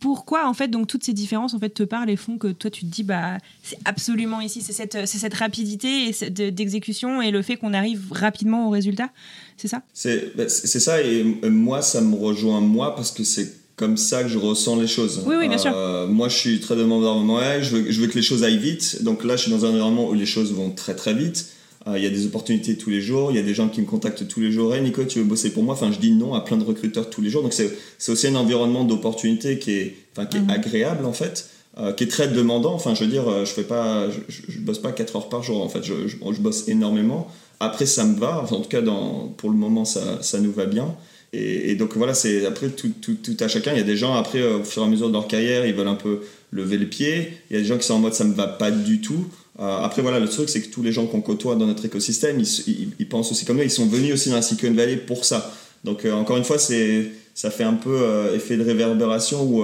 pourquoi en fait donc toutes ces différences en fait te parlent et font que toi tu te dis bah c'est absolument ici c'est cette c'est cette rapidité d'exécution et le fait qu'on arrive rapidement au résultat c'est ça? C'est bah, c'est ça et moi ça me rejoint moi parce que c'est comme ça que je ressens les choses. Oui, oui, bien sûr. Euh, moi, je suis très demandeur. Ouais, je veux, je veux que les choses aillent vite. Donc là, je suis dans un environnement où les choses vont très très vite. Euh, il y a des opportunités tous les jours, il y a des gens qui me contactent tous les jours. Hey Nico, tu veux bosser pour moi? Enfin, je dis non à plein de recruteurs tous les jours. Donc, c'est aussi un environnement d'opportunités qui est, enfin, qui est mhm. agréable en fait. Euh, qui est très demandant. Enfin, je veux dire, euh, je fais pas, je, bosse pas 4 heures par jour. En fait, je, je, bosse énormément. Après, ça me va. en tout cas, dans, pour le moment, ça, ça nous va bien. Et, donc voilà, c'est après tout, tout, tout, à chacun. Il y a des gens après, au fur et à mesure de leur carrière, ils veulent un peu lever le pied. Il y a des gens qui sont en mode ça me va pas du tout. Euh, après, voilà, le truc, c'est que tous les gens qu'on côtoie dans notre écosystème, ils, pensent aussi comme nous, ils sont venus aussi dans la Silicon Valley pour ça. Donc, euh, encore une fois, c'est, ça fait un peu euh, effet de réverbération où,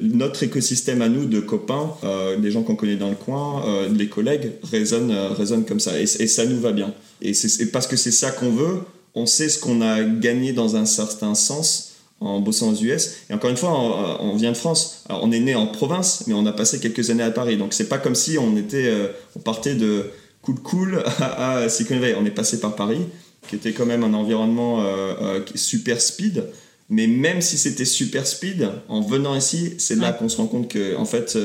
notre écosystème à nous, de copains, des gens qu'on connaît dans le coin, les collègues, résonne comme ça. Et, et, ça nous va bien. Et, c'est, parce que c'est ça qu'on veut, on sait ce qu'on a gagné dans un certain sens en bossant aux US. Et encore une fois, on, vient de France. Alors, on est né en province, mais on a passé quelques années à Paris. Donc, c'est pas comme si on était, euh, on partait de cool cool à, Silicon Valley. On est passé par Paris, qui était quand même un environnement euh, euh, super speed. Mais même si c'était super speed, en venant ici, c'est là qu'on se rend compte que, en fait,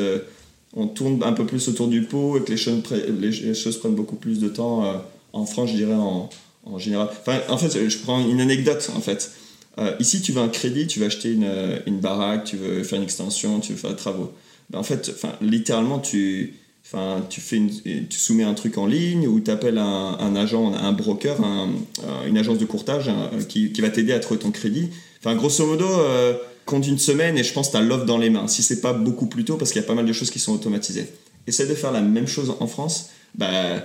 on tourne un peu plus autour du pot et que les choses, les choses prennent beaucoup plus de temps en France, je dirais, en, en général. Enfin, en fait, je prends une anecdote, en fait. Euh, ici, tu veux un crédit, tu veux acheter une, euh, une, baraque, tu veux faire une extension, tu veux faire des travaux. Ben, en fait, littéralement, tu, tu, fais tu soumets un truc en ligne ou tu appelles un, un, agent, un broker, une agence de courtage qui, qui, va t'aider à trouver ton crédit. Enfin, grosso modo, euh, compte une semaine et je pense que tu as l'offre dans les mains. Si c'est pas beaucoup plus tôt, parce qu'il y a pas mal de choses qui sont automatisées. Essaye de faire la même chose en France. Bah,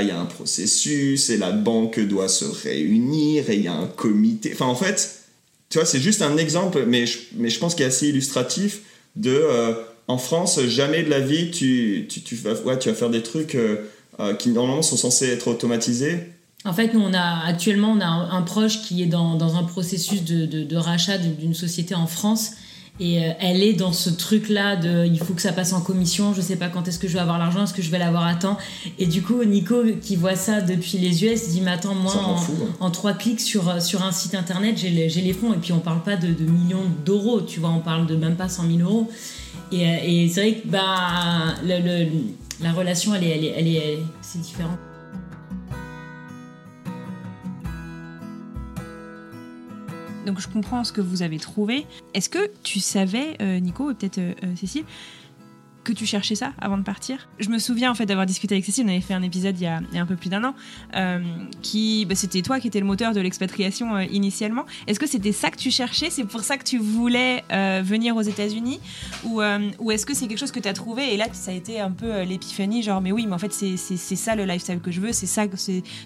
il y a un processus et la banque doit se réunir et il y a un comité. Enfin, en fait, tu vois, c'est juste un exemple, mais je, mais je pense qu'il est assez illustratif de. Euh, en France, jamais de la vie, tu, tu, tu, vas, ouais, tu vas faire des trucs euh, euh, qui normalement sont censés être automatisés. En fait, nous, on a actuellement on a un, proche qui est dans, dans un processus de, de, de rachat d'une société en France et euh, elle est dans ce truc-là de il faut que ça passe en commission, je sais pas quand est-ce que je vais avoir l'argent, est-ce que je vais l'avoir à temps. Et du coup, Nico, qui voit ça depuis les US, dit Mais attends, moi, hein. en, trois clics sur, euh, sur un site internet, j'ai les, les, fonds. Et puis, on parle pas de, de millions d'euros, tu vois, on parle de même pas 100 000 euros. Et, euh, et c'est vrai que bah, le, la relation, elle est, elle est, elle est, c'est différent. Donc je comprends ce que vous avez trouvé. Est-ce que tu savais, euh, Nico et peut-être euh, euh, Cécile, que tu cherchais ça avant de partir. Je me souviens en fait d'avoir discuté avec Cécile, on avait fait un épisode il y a, un peu plus d'un an, euh, qui bah, c'était toi qui étais le moteur de l'expatriation euh, initialement. Est-ce que c'était ça que tu cherchais? C'est pour ça que tu voulais euh, venir aux États-Unis? Ou, ou est-ce que c'est quelque chose que tu as trouvé? Et là ça a été un peu l'épiphanie, genre mais oui, mais en fait c'est ça le lifestyle que je veux, c'est ça,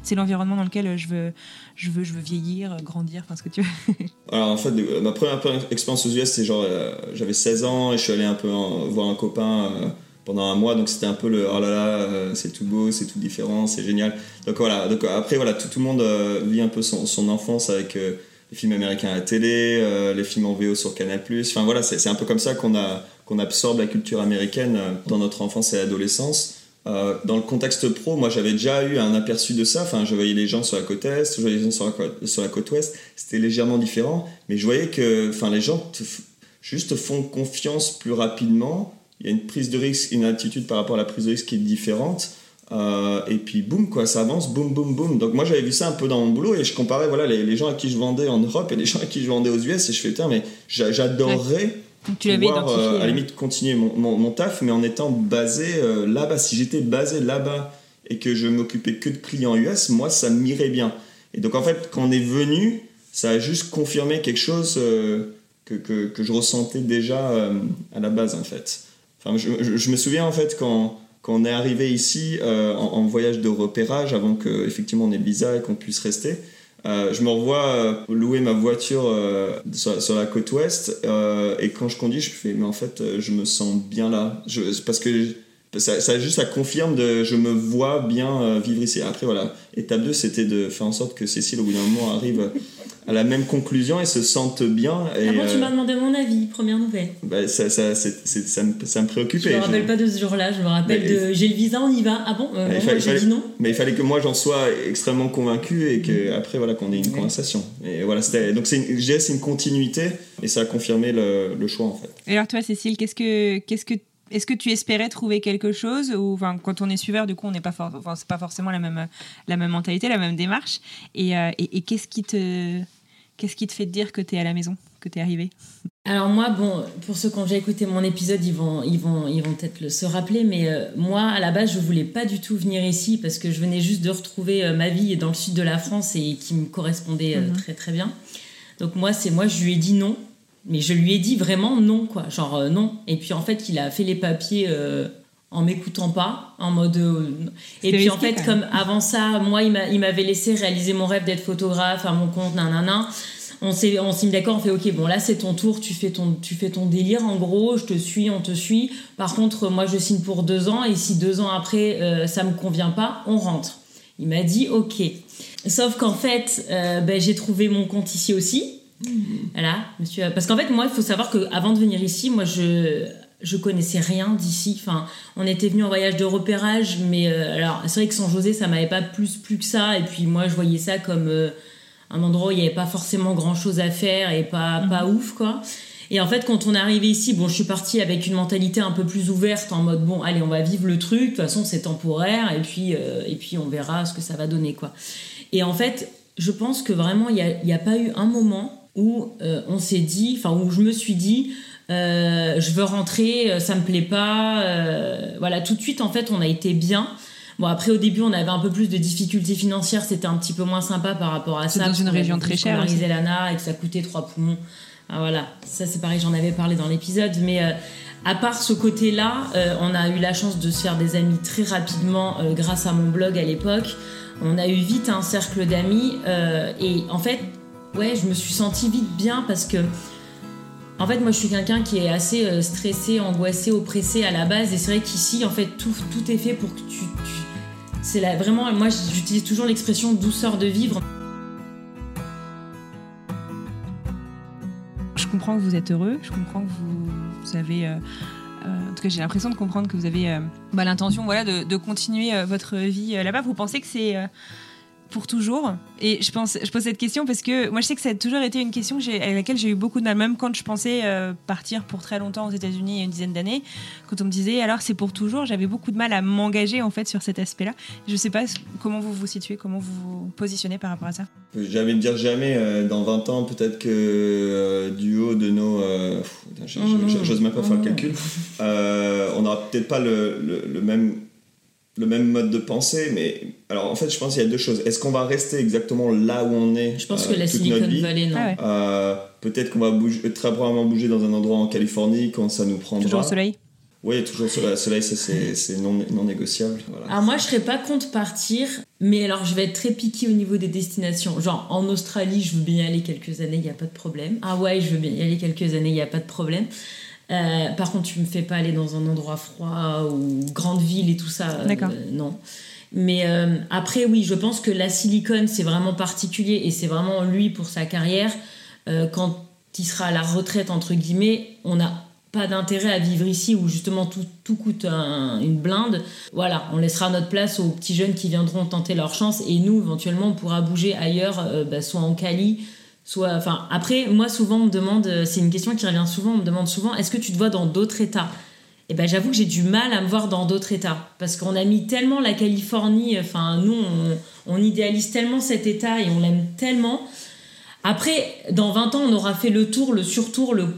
c'est l'environnement dans lequel je veux, je, veux, je veux vieillir, grandir, enfin ce que tu veux. Alors en fait, ma première expérience aux US, c'est genre j'avais 16 ans et je suis allé un peu voir un copain pendant un mois, donc c'était un peu le oh là là, euh, c'est tout beau, c'est tout différent, c'est génial. Donc voilà, donc après voilà, tout, le monde euh, vit un peu son, enfance avec les films américains à la télé, les films en VO sur Canal+. Enfin voilà, c'est un peu comme ça qu'on a qu'on absorbe la culture américaine dans notre enfance et l'adolescence. dans le contexte pro, moi j'avais déjà eu un aperçu de ça. Enfin, je voyais les gens sur la côte est, je voyais les gens sur la côte, sur la côte ouest. C'était légèrement différent, mais je voyais que, enfin, les gens juste font confiance plus rapidement. Il y a une prise de risque, une attitude par rapport à la prise de risque qui est différente. Euh, et puis boum, quoi, ça avance, boum, boum, boum. Donc moi j'avais vu ça un peu dans mon boulot et je comparais voilà, les, les, gens à qui je vendais en Europe et les gens à qui je vendais aux US et je fais, putain, mais j'adorerais pouvoir euh, à la limite continuer mon, mon, taf, mais en étant basé euh, là-bas. Si j'étais basé là-bas et que je m'occupais que de clients US, moi ça m'irait bien. Et donc en fait, quand on est venu, ça a juste confirmé quelque chose que, que, je ressentais déjà à la base en fait. Enfin, je, me souviens en fait quand, quand on est arrivé ici euh, en, voyage de repérage avant qu'effectivement on ait le visa et qu'on puisse rester. Euh, je me revois louer ma voiture sur, la côte ouest et quand je conduis je fais mais en fait je me sens bien là parce que ça, ça, juste ça confirme de je me vois bien vivre ici après voilà étape 2 c'était de faire en sorte que Cécile au bout d'un moment arrive à la même conclusion et se sentent bien. Et, Avant, tu m'as demandé mon avis, première nouvelle. Bah, ça, ça, ça, me, ça, me, préoccupait. Je me rappelle pas de ce jour-là, je me rappelle de j'ai le visa, on y va. Ah bon euh, J'ai dit non. Mais il fallait que moi j'en sois extrêmement convaincu et que après voilà qu'on ait une conversation. Et voilà, donc c'est une, une continuité et ça a confirmé le, le, choix en fait. Et alors toi, Cécile, qu'est-ce que qu'est-ce que est-ce que tu espérais trouver quelque chose ou enfin, quand on est suiveur, du coup, on n'est pas, enfin, c'est pas forcément la même, la même mentalité, la même démarche. Et, euh, et, et qu'est-ce qui te Qu'est-ce qui te fait dire que tu es à la maison, que tu es arrivé Alors moi, bon, pour ceux qui ont déjà écouté mon épisode, ils vont, ils vont, ils vont peut-être se rappeler, mais euh, moi, à la base, je voulais pas du tout venir ici parce que je venais juste de retrouver euh, ma vie dans le sud de la France et qui me correspondait mhm. très très bien. Donc moi, c'est moi, je lui ai dit non, mais je lui ai dit vraiment non, quoi, genre non. Et puis en fait, il a fait les papiers en m'écoutant pas, en mode. Et puis en fait, comme avant ça, moi, il m'avait laissé réaliser mon rêve d'être photographe à mon compte, nanana. On s'est on s'est mis d'accord, on fait ok, bon là c'est ton tour, tu fais ton, tu fais ton délire en gros, je te suis, on te suit. Par contre, moi je signe pour deux ans et si deux ans après euh, ça me convient pas, on rentre. Il m'a dit ok. Sauf qu'en fait, euh, ben, j'ai trouvé mon compte ici aussi. Mmh. Voilà, monsieur. Parce qu'en fait, moi, il faut savoir que avant de venir ici, moi je je connaissais rien d'ici. Enfin, on était venu en voyage de repérage, mais euh, alors c'est vrai que San José, ça m'avait pas plus plus que ça. Et puis moi, je voyais ça comme euh, un endroit où il n'y avait pas forcément grand chose à faire et pas pas mhm. ouf quoi. Et en fait, quand on est arrivé ici, bon, je suis partie avec une mentalité un peu plus ouverte, en mode bon, allez, on va vivre le truc. De toute façon, c'est temporaire, et puis euh, et puis on verra ce que ça va donner quoi. Et en fait, je pense que vraiment, il n'y a, y a, pas eu un moment où on s'est dit, enfin où je me suis dit euh, je veux rentrer, euh, ça me plaît pas. Euh, voilà, tout de suite, en fait, on a été bien. Bon, après, au début, on avait un peu plus de difficultés financières, c'était un petit peu moins sympa par rapport à ça. dans une région très chère. Lana et que ça coûtait trois poumons. Ah, voilà, ça c'est pareil, j'en avais parlé dans l'épisode. Mais à part ce côté-là, on a eu la chance de se faire des amis très rapidement grâce à mon blog à l'époque. On a eu vite un cercle d'amis. et en fait, ouais, je me suis sentie vite bien parce que en fait, moi, je suis quelqu'un qui est assez euh, stressé, angoissé, oppressé à la base. Et c'est vrai qu'ici, en fait, tout, tout, est fait pour que tu. C'est là, vraiment, moi, j'utilise toujours l'expression douceur de vivre. Je comprends que vous êtes heureux, je comprends que vous, avez. Euh, euh, en tout cas, j'ai l'impression de comprendre que vous avez bah, l'intention voilà, de continuer votre vie là-bas. Vous pensez que c'est pour toujours Et je, pense, je pose cette question parce que moi, je sais que ça a toujours été une question à laquelle j'ai eu beaucoup de mal, même quand je pensais euh, partir pour très longtemps aux États-Unis il y a une dizaine d'années. Quand on me disait alors c'est pour toujours, j'avais beaucoup de mal à m'engager en fait sur cet aspect-là. Je ne sais pas comment vous vous situez, comment vous vous positionnez par rapport à ça. Jamais dire jamais. Euh, dans 20 ans, peut-être que euh, du haut de nos. Oh j'ose même pas Oh faire le non. calcul. On n'aura peut-être pas le, le- le même, le même mode de pensée, mais alors en fait, je pense qu'il y a deux choses. Est-ce qu'on va rester exactement là où on est Je pense euh, que la Silicon Valley, non. Ah ouais. Euh, Peut-être qu'on va bouger, très probablement bouger dans un endroit en Californie quand ça nous prendra. Toujours au soleil. Oui, toujours soleil, ça c'est c'est non, non négociable. Voilà. Alors moi, je serais pas contre partir, mais alors je vais être très piquée au niveau des destinations. Genre en Australie, je veux bien y aller quelques années, il n'y a pas de problème. Hawaï, je veux bien y aller quelques années, il n'y a pas de problème. Euh, par contre, tu me fais pas aller dans un endroit froid ou grande ville et tout ça. euh, D'accord. non. Mais euh, après, oui, je pense que la Silicon, c'est vraiment particulier et c'est vraiment lui pour sa carrière. Quand il sera à la retraite, entre guillemets, on n'a pas d'intérêt à vivre ici où justement tout, tout coûte un- une blinde. Voilà, on laissera notre place aux petits jeunes qui viendront tenter leur chance et nous, éventuellement, on pourra bouger ailleurs, bah, soit en Cali, soit. Enfin, après, moi, souvent, on me demande, euh, c'est une question qui revient souvent, on me demande souvent, est-ce que tu te vois dans d'autres États? Et ben j'avoue que j'ai du mal à me voir dans d'autres États parce qu'on a mis tellement la Californie, enfin nous on, idéalise tellement cet État et on l'aime tellement. Après, dans 20 ans, on aura fait le tour, le surtour, le,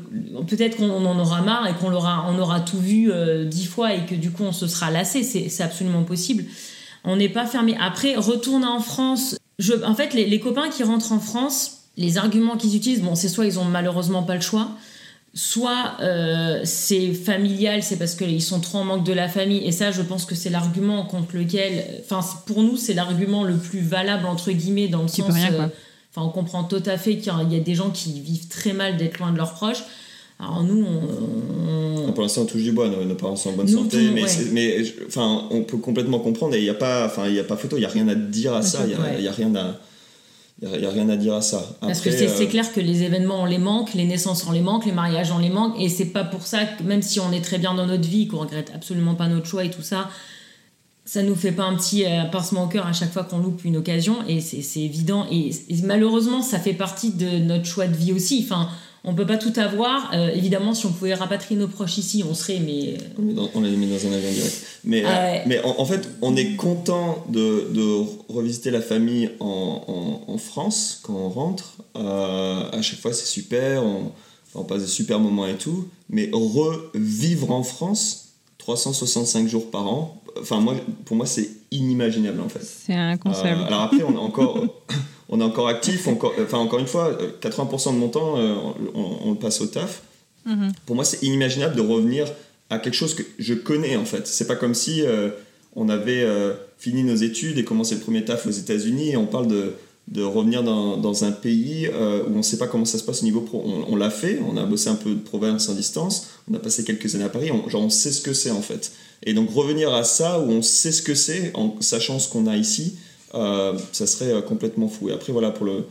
peut-être qu'on en aura marre et qu'on l'aura, on aura tout vu euh, dix fois et que du coup on se sera lassé, c'est, absolument possible. On n'est pas fermé. Après, retourner en France, je, en fait, les copains qui rentrent en France, les arguments qu'ils utilisent, bon, c'est soit ils ont malheureusement pas le choix, soit euh, c'est familial, c'est parce qu'ils sont trop en manque de la famille. Et ça, je pense que c'est l'argument contre lequel, enfin, pour nous, c'est l'argument le plus valable entre guillemets dans le Tu sens. peux rien, quoi. euh, Enfin, on comprend tout à fait qu'il y a- des gens qui vivent très mal d'être loin de leurs proches. Alors nous, on, on- Pour l'instant, on touche du bois, nos, nos parents sont en bonne Nous, santé, tout- mais, ouais. enfin, on peut complètement comprendre et il n'y a pas, enfin, il y a pas photo, il y a rien à dire à ça, il y a, Ouais. a rien à, il y a- rien à dire à ça. Parce que c'est euh, clair que les événements, on les manque, les naissances, on les manque, les mariages, on les manque. Et c'est pas pour ça que, même si on est très bien dans notre vie, qu'on regrette absolument pas notre choix et tout ça, ça nous fait pas un petit euh, pincement au cœur à chaque fois qu'on loupe une occasion. Et c'est évident. Et, et malheureusement, ça fait partie de notre choix de vie aussi. Enfin, on peut pas tout avoir. Euh, évidemment, si on pouvait rapatrier nos proches ici, on serait, mais. euh, On, les met dans un avion direct. Mais, Ah euh, ouais. mais en, en fait, on est content de, de revisiter la famille en, en- en France quand on rentre. Euh, à chaque fois, c'est super, on, on passe des super moments et tout. Mais revivre en France 365 jours par an, enfin, moi, pour moi, c'est inimaginable en fait. C'est inconcevable. Euh, alors après, on est encore, on est encore actif. Encore, enfin, encore une fois, euh, 80% de mon temps, euh, on, on le passe au taf. Mhm. Pour moi, c'est inimaginable de revenir à quelque chose que je connais en fait. C'est pas comme si euh, on avait euh, fini nos études et commencé le premier taf aux États-Unis et on parle de, de revenir dans, dans un pays euh, où on sait pas comment ça se passe au niveau pro. On, l'a fait, on a bossé un peu de province en distance, on a passé quelques années à Paris, on, sait ce que c'est en fait. Et donc revenir à ça où on sait ce que c'est en sachant ce qu'on a ici, euh, ça serait euh, complètement fou. Et après, voilà, pour le,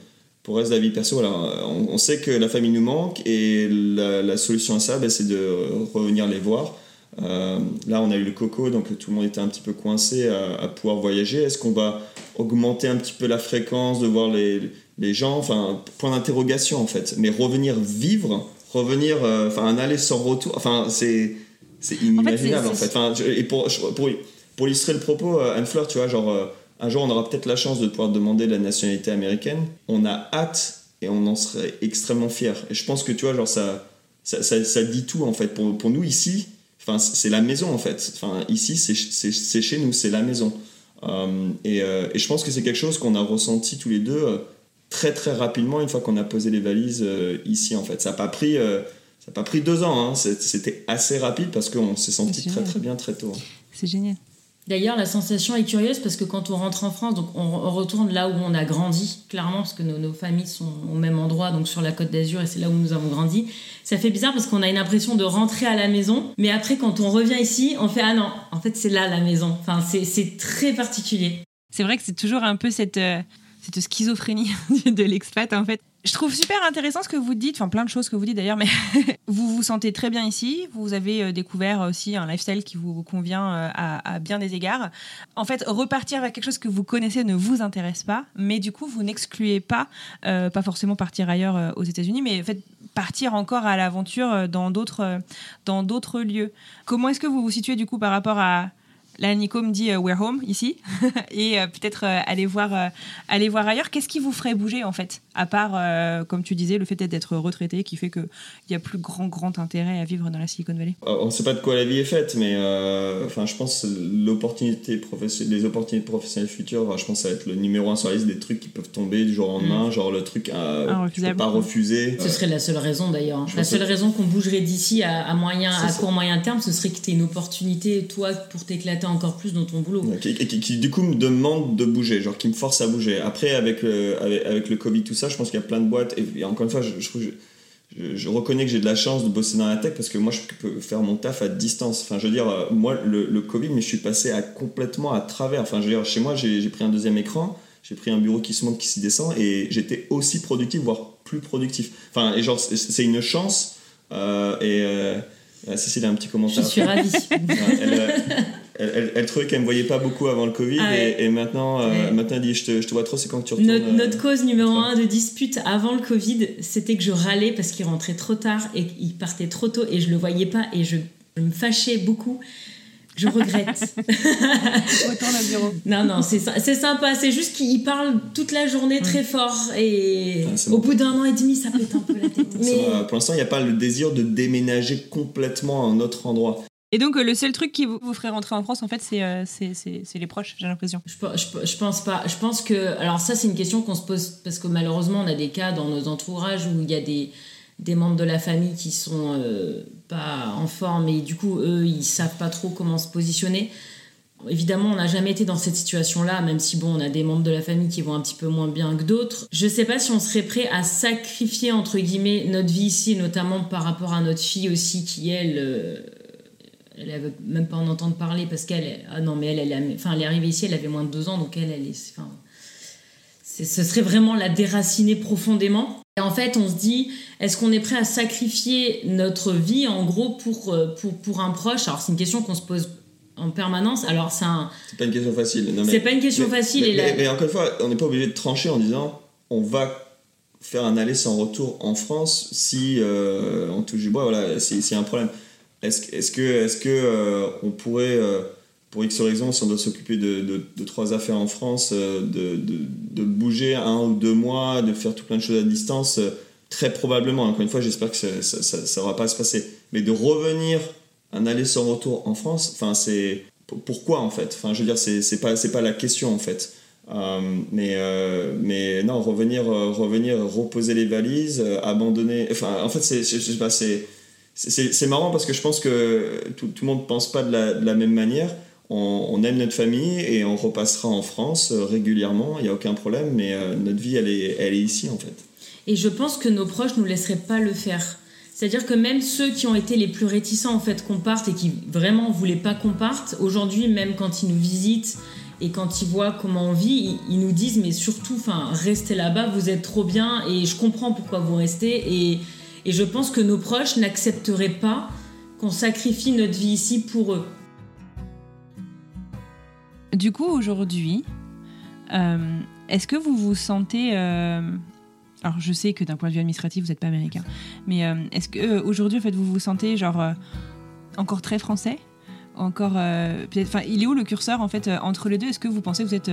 pour reste de la vie perso, voilà, on, sait que la famille nous manque et la, la solution à ça, ben, c'est de revenir les voir. Euh, là, on a eu le coco, donc tout le monde était un petit peu coincé à, à pouvoir voyager. Est-ce qu'on va augmenter un petit peu la fréquence de voir les, les gens? Enfin, point d'interrogation en fait. Mais revenir vivre, revenir, euh, enfin, un aller sans retour, enfin, c'est inimaginable en fait. Enfin, je- et pour, je- pour, pour illustrer le propos, euh, Anne-Fleur, tu vois, genre, un jour on aura peut-être la chance de pouvoir demander la nationalité américaine. On a hâte et on en serait extrêmement fiers. Et je pense que tu vois, genre, ça, ça, ça, ça dit tout en fait. Pour, pour nous ici, enfin, c'est la maison en fait. Enfin, ici, c'est- chez nous, c'est la maison. Euh, et, euh, et je pense que c'est quelque chose qu'on a ressenti tous les deux euh, très très rapidement une fois qu'on a posé les valises ici en fait. Ça n'a pas pris. ça a pas pris deux ans, hein. C'était assez rapide parce qu'on s'est senti très très bien très tôt. C'est génial. D'ailleurs, la sensation est curieuse parce que quand on rentre en France, donc on, retourne là où on a grandi, clairement, parce que nos, familles sont au même endroit, donc sur la côte d'Azur, et c'est là où nous avons grandi. Ça fait bizarre parce qu'on a une impression de rentrer à la maison, mais après, quand on revient ici, on fait Ah non, en fait, c'est là la maison. Enfin, c'est- très particulier. C'est vrai que c'est toujours un peu cette, euh, cette schizophrénie de l'expat en fait. Je trouve super intéressant ce que vous dites, enfin plein de choses que vous dites d'ailleurs, mais vous vous sentez très bien ici, vous avez euh, découvert aussi un lifestyle qui vous convient euh, à, bien des égards. En fait, repartir vers quelque chose que vous connaissez ne vous intéresse pas, mais du coup, vous n'excluez pas, euh, pas forcément partir ailleurs aux États-Unis, mais en fait, partir encore à l'aventure dans d'autres dans d'autres lieux. Comment est-ce que vous vous situez du coup par rapport à Là, Nico me dit we're home ici et peut-être aller voir aller voir ailleurs. Qu'est-ce qui vous ferait bouger en fait, à part comme tu disais le fait d'être retraité qui fait que il y a plus grand grand intérêt à vivre dans la Silicon Valley? On ne sait pas de quoi la vie est faite, mais enfin je pense l'opportunité professionnelle, les opportunités professionnelles futures, je pense ça va être le numéro un sur la liste des trucs qui peuvent tomber du jour au lendemain, mm. genre le truc à, peux pas refuser. Ce serait la seule raison d'ailleurs. La seule raison qu'on bougerait d'ici à, moyen, à court moyen terme, ce serait que tu aies une opportunité, toi, pour t'éclater encore plus dans ton boulot. Qui, qui, du coup me demande de bouger, genre qui me force à bouger. Après, avec le, avec, le Covid, tout ça, je pense qu'il y a plein de boîtes, et, encore une fois, je, je, je reconnais que j'ai de la chance de bosser dans la tech parce que moi je peux faire mon taf à distance. Enfin, je veux dire, euh, moi le, le Covid, mais je suis passé à complètement à travers. Enfin, je veux dire, chez moi j'ai pris un deuxième écran j'ai pris un bureau qui se monte, qui s'y descend, et j'étais aussi productif, voire plus productif. Enfin, et genre, c'est une chance. Euh, et euh, Cécile a un petit commentaire. Je suis ravie. elle, elle, trouvait qu'elle ne me voyait pas beaucoup avant le Covid, ah et, maintenant, euh, maintenant elle dit je te, je te, vois trop, c'est quand tu retournes. Notre, notre cause numéro un de dispute avant le Covid, c'était que je râlais parce qu'il rentrait trop tard et qu'il partait trop tôt, et je le voyais pas, et je, je me fâchais beaucoup je regrette. Retourne au bureau. Non, non, c'est sympa. C'est juste qu'il parle toute la journée très fort et au bout d'un an et demi, ça pète un peu la tête. Mais... Pour l'instant, il n'y a pas le désir de déménager complètement à un autre endroit. Et donc, euh, le seul truc qui vous, ferait rentrer en France, en fait, c'est euh, les proches, j'ai l'impression. Je, je, je, pense pas. Je pense que. Alors, ça, c'est une question qu'on se pose parce que malheureusement, on a des cas dans nos entourages où il y a des des membres de la famille qui sont euh, pas en forme et du coup eux ils savent pas trop comment se positionner. Évidemment, on n'a jamais été dans cette situation-là, même si bon, on a des membres de la famille qui vont un petit peu moins bien que d'autres. Je sais pas si on serait prêt à sacrifier entre guillemets notre vie ici, notamment par rapport à notre fille aussi, qui elle, euh, elle avait même pas en entendre parler parce qu'elle, ah non mais elle, elle, enfin, elle est arrivée ici, elle avait moins de deux ans, donc elle, elle est, enfin, ce serait vraiment la déraciner profondément. Et en fait, on se dit, est-ce qu'on est prêt à sacrifier notre vie, en gros, pour, euh, pour, pour un proche? Alors, c'est une question qu'on se pose en permanence. Alors, c'est un... C'est pas une question facile. C'est pas une question facile. Mais, encore une fois, on n'est pas obligé de trancher en disant, on va faire un aller sans retour en France si euh, on touche du bois, voilà, a un problème. Est-ce est que, est que euh, on pourrait pour X raisons, si on doit s'occuper de, de, trois affaires en France, euh, de, de, bouger un ou deux mois, de faire tout plein de choses à distance, euh, très probablement, encore une fois, j'espère que ça ne va pas se passer. Mais de revenir un aller sans retour en France, enfin, c'est. Pourquoi en fait? Enfin, je veux dire, c'est pas, pas la question en fait. Euh, mais, mais non, revenir, revenir, reposer les valises, abandonner. Enfin, en fait, c'est, je sais pas, c'est, c'est, marrant parce que je pense que tout, tout le monde ne pense pas de la, de la même manière on, aime notre famille et on repassera en France euh, régulièrement, il n'y a aucun problème, mais euh, notre vie, elle est, elle est ici en fait. Et je pense que nos proches ne nous laisseraient pas le faire. C'est-à-dire que même ceux qui ont été les plus réticents en fait qu'on parte et qui vraiment voulaient pas qu'on parte, aujourd'hui même quand ils nous visitent et quand ils voient comment on vit, ils, nous disent mais surtout, restez là-bas, vous êtes trop bien et je comprends pourquoi vous restez et je pense que nos proches n'accepteraient pas qu'on sacrifie notre vie ici pour eux. Du coup, aujourd'hui, euh, est-ce que vous vous sentez... Euh, alors, je sais que d'un point de vue administratif, vous n'êtes pas américain, mais euh, est-ce que aujourd'hui, en fait, vous vous sentez genre encore très français? Encore peut-être il est où le curseur en fait entre les deux? Est-ce que vous pensez que vous êtes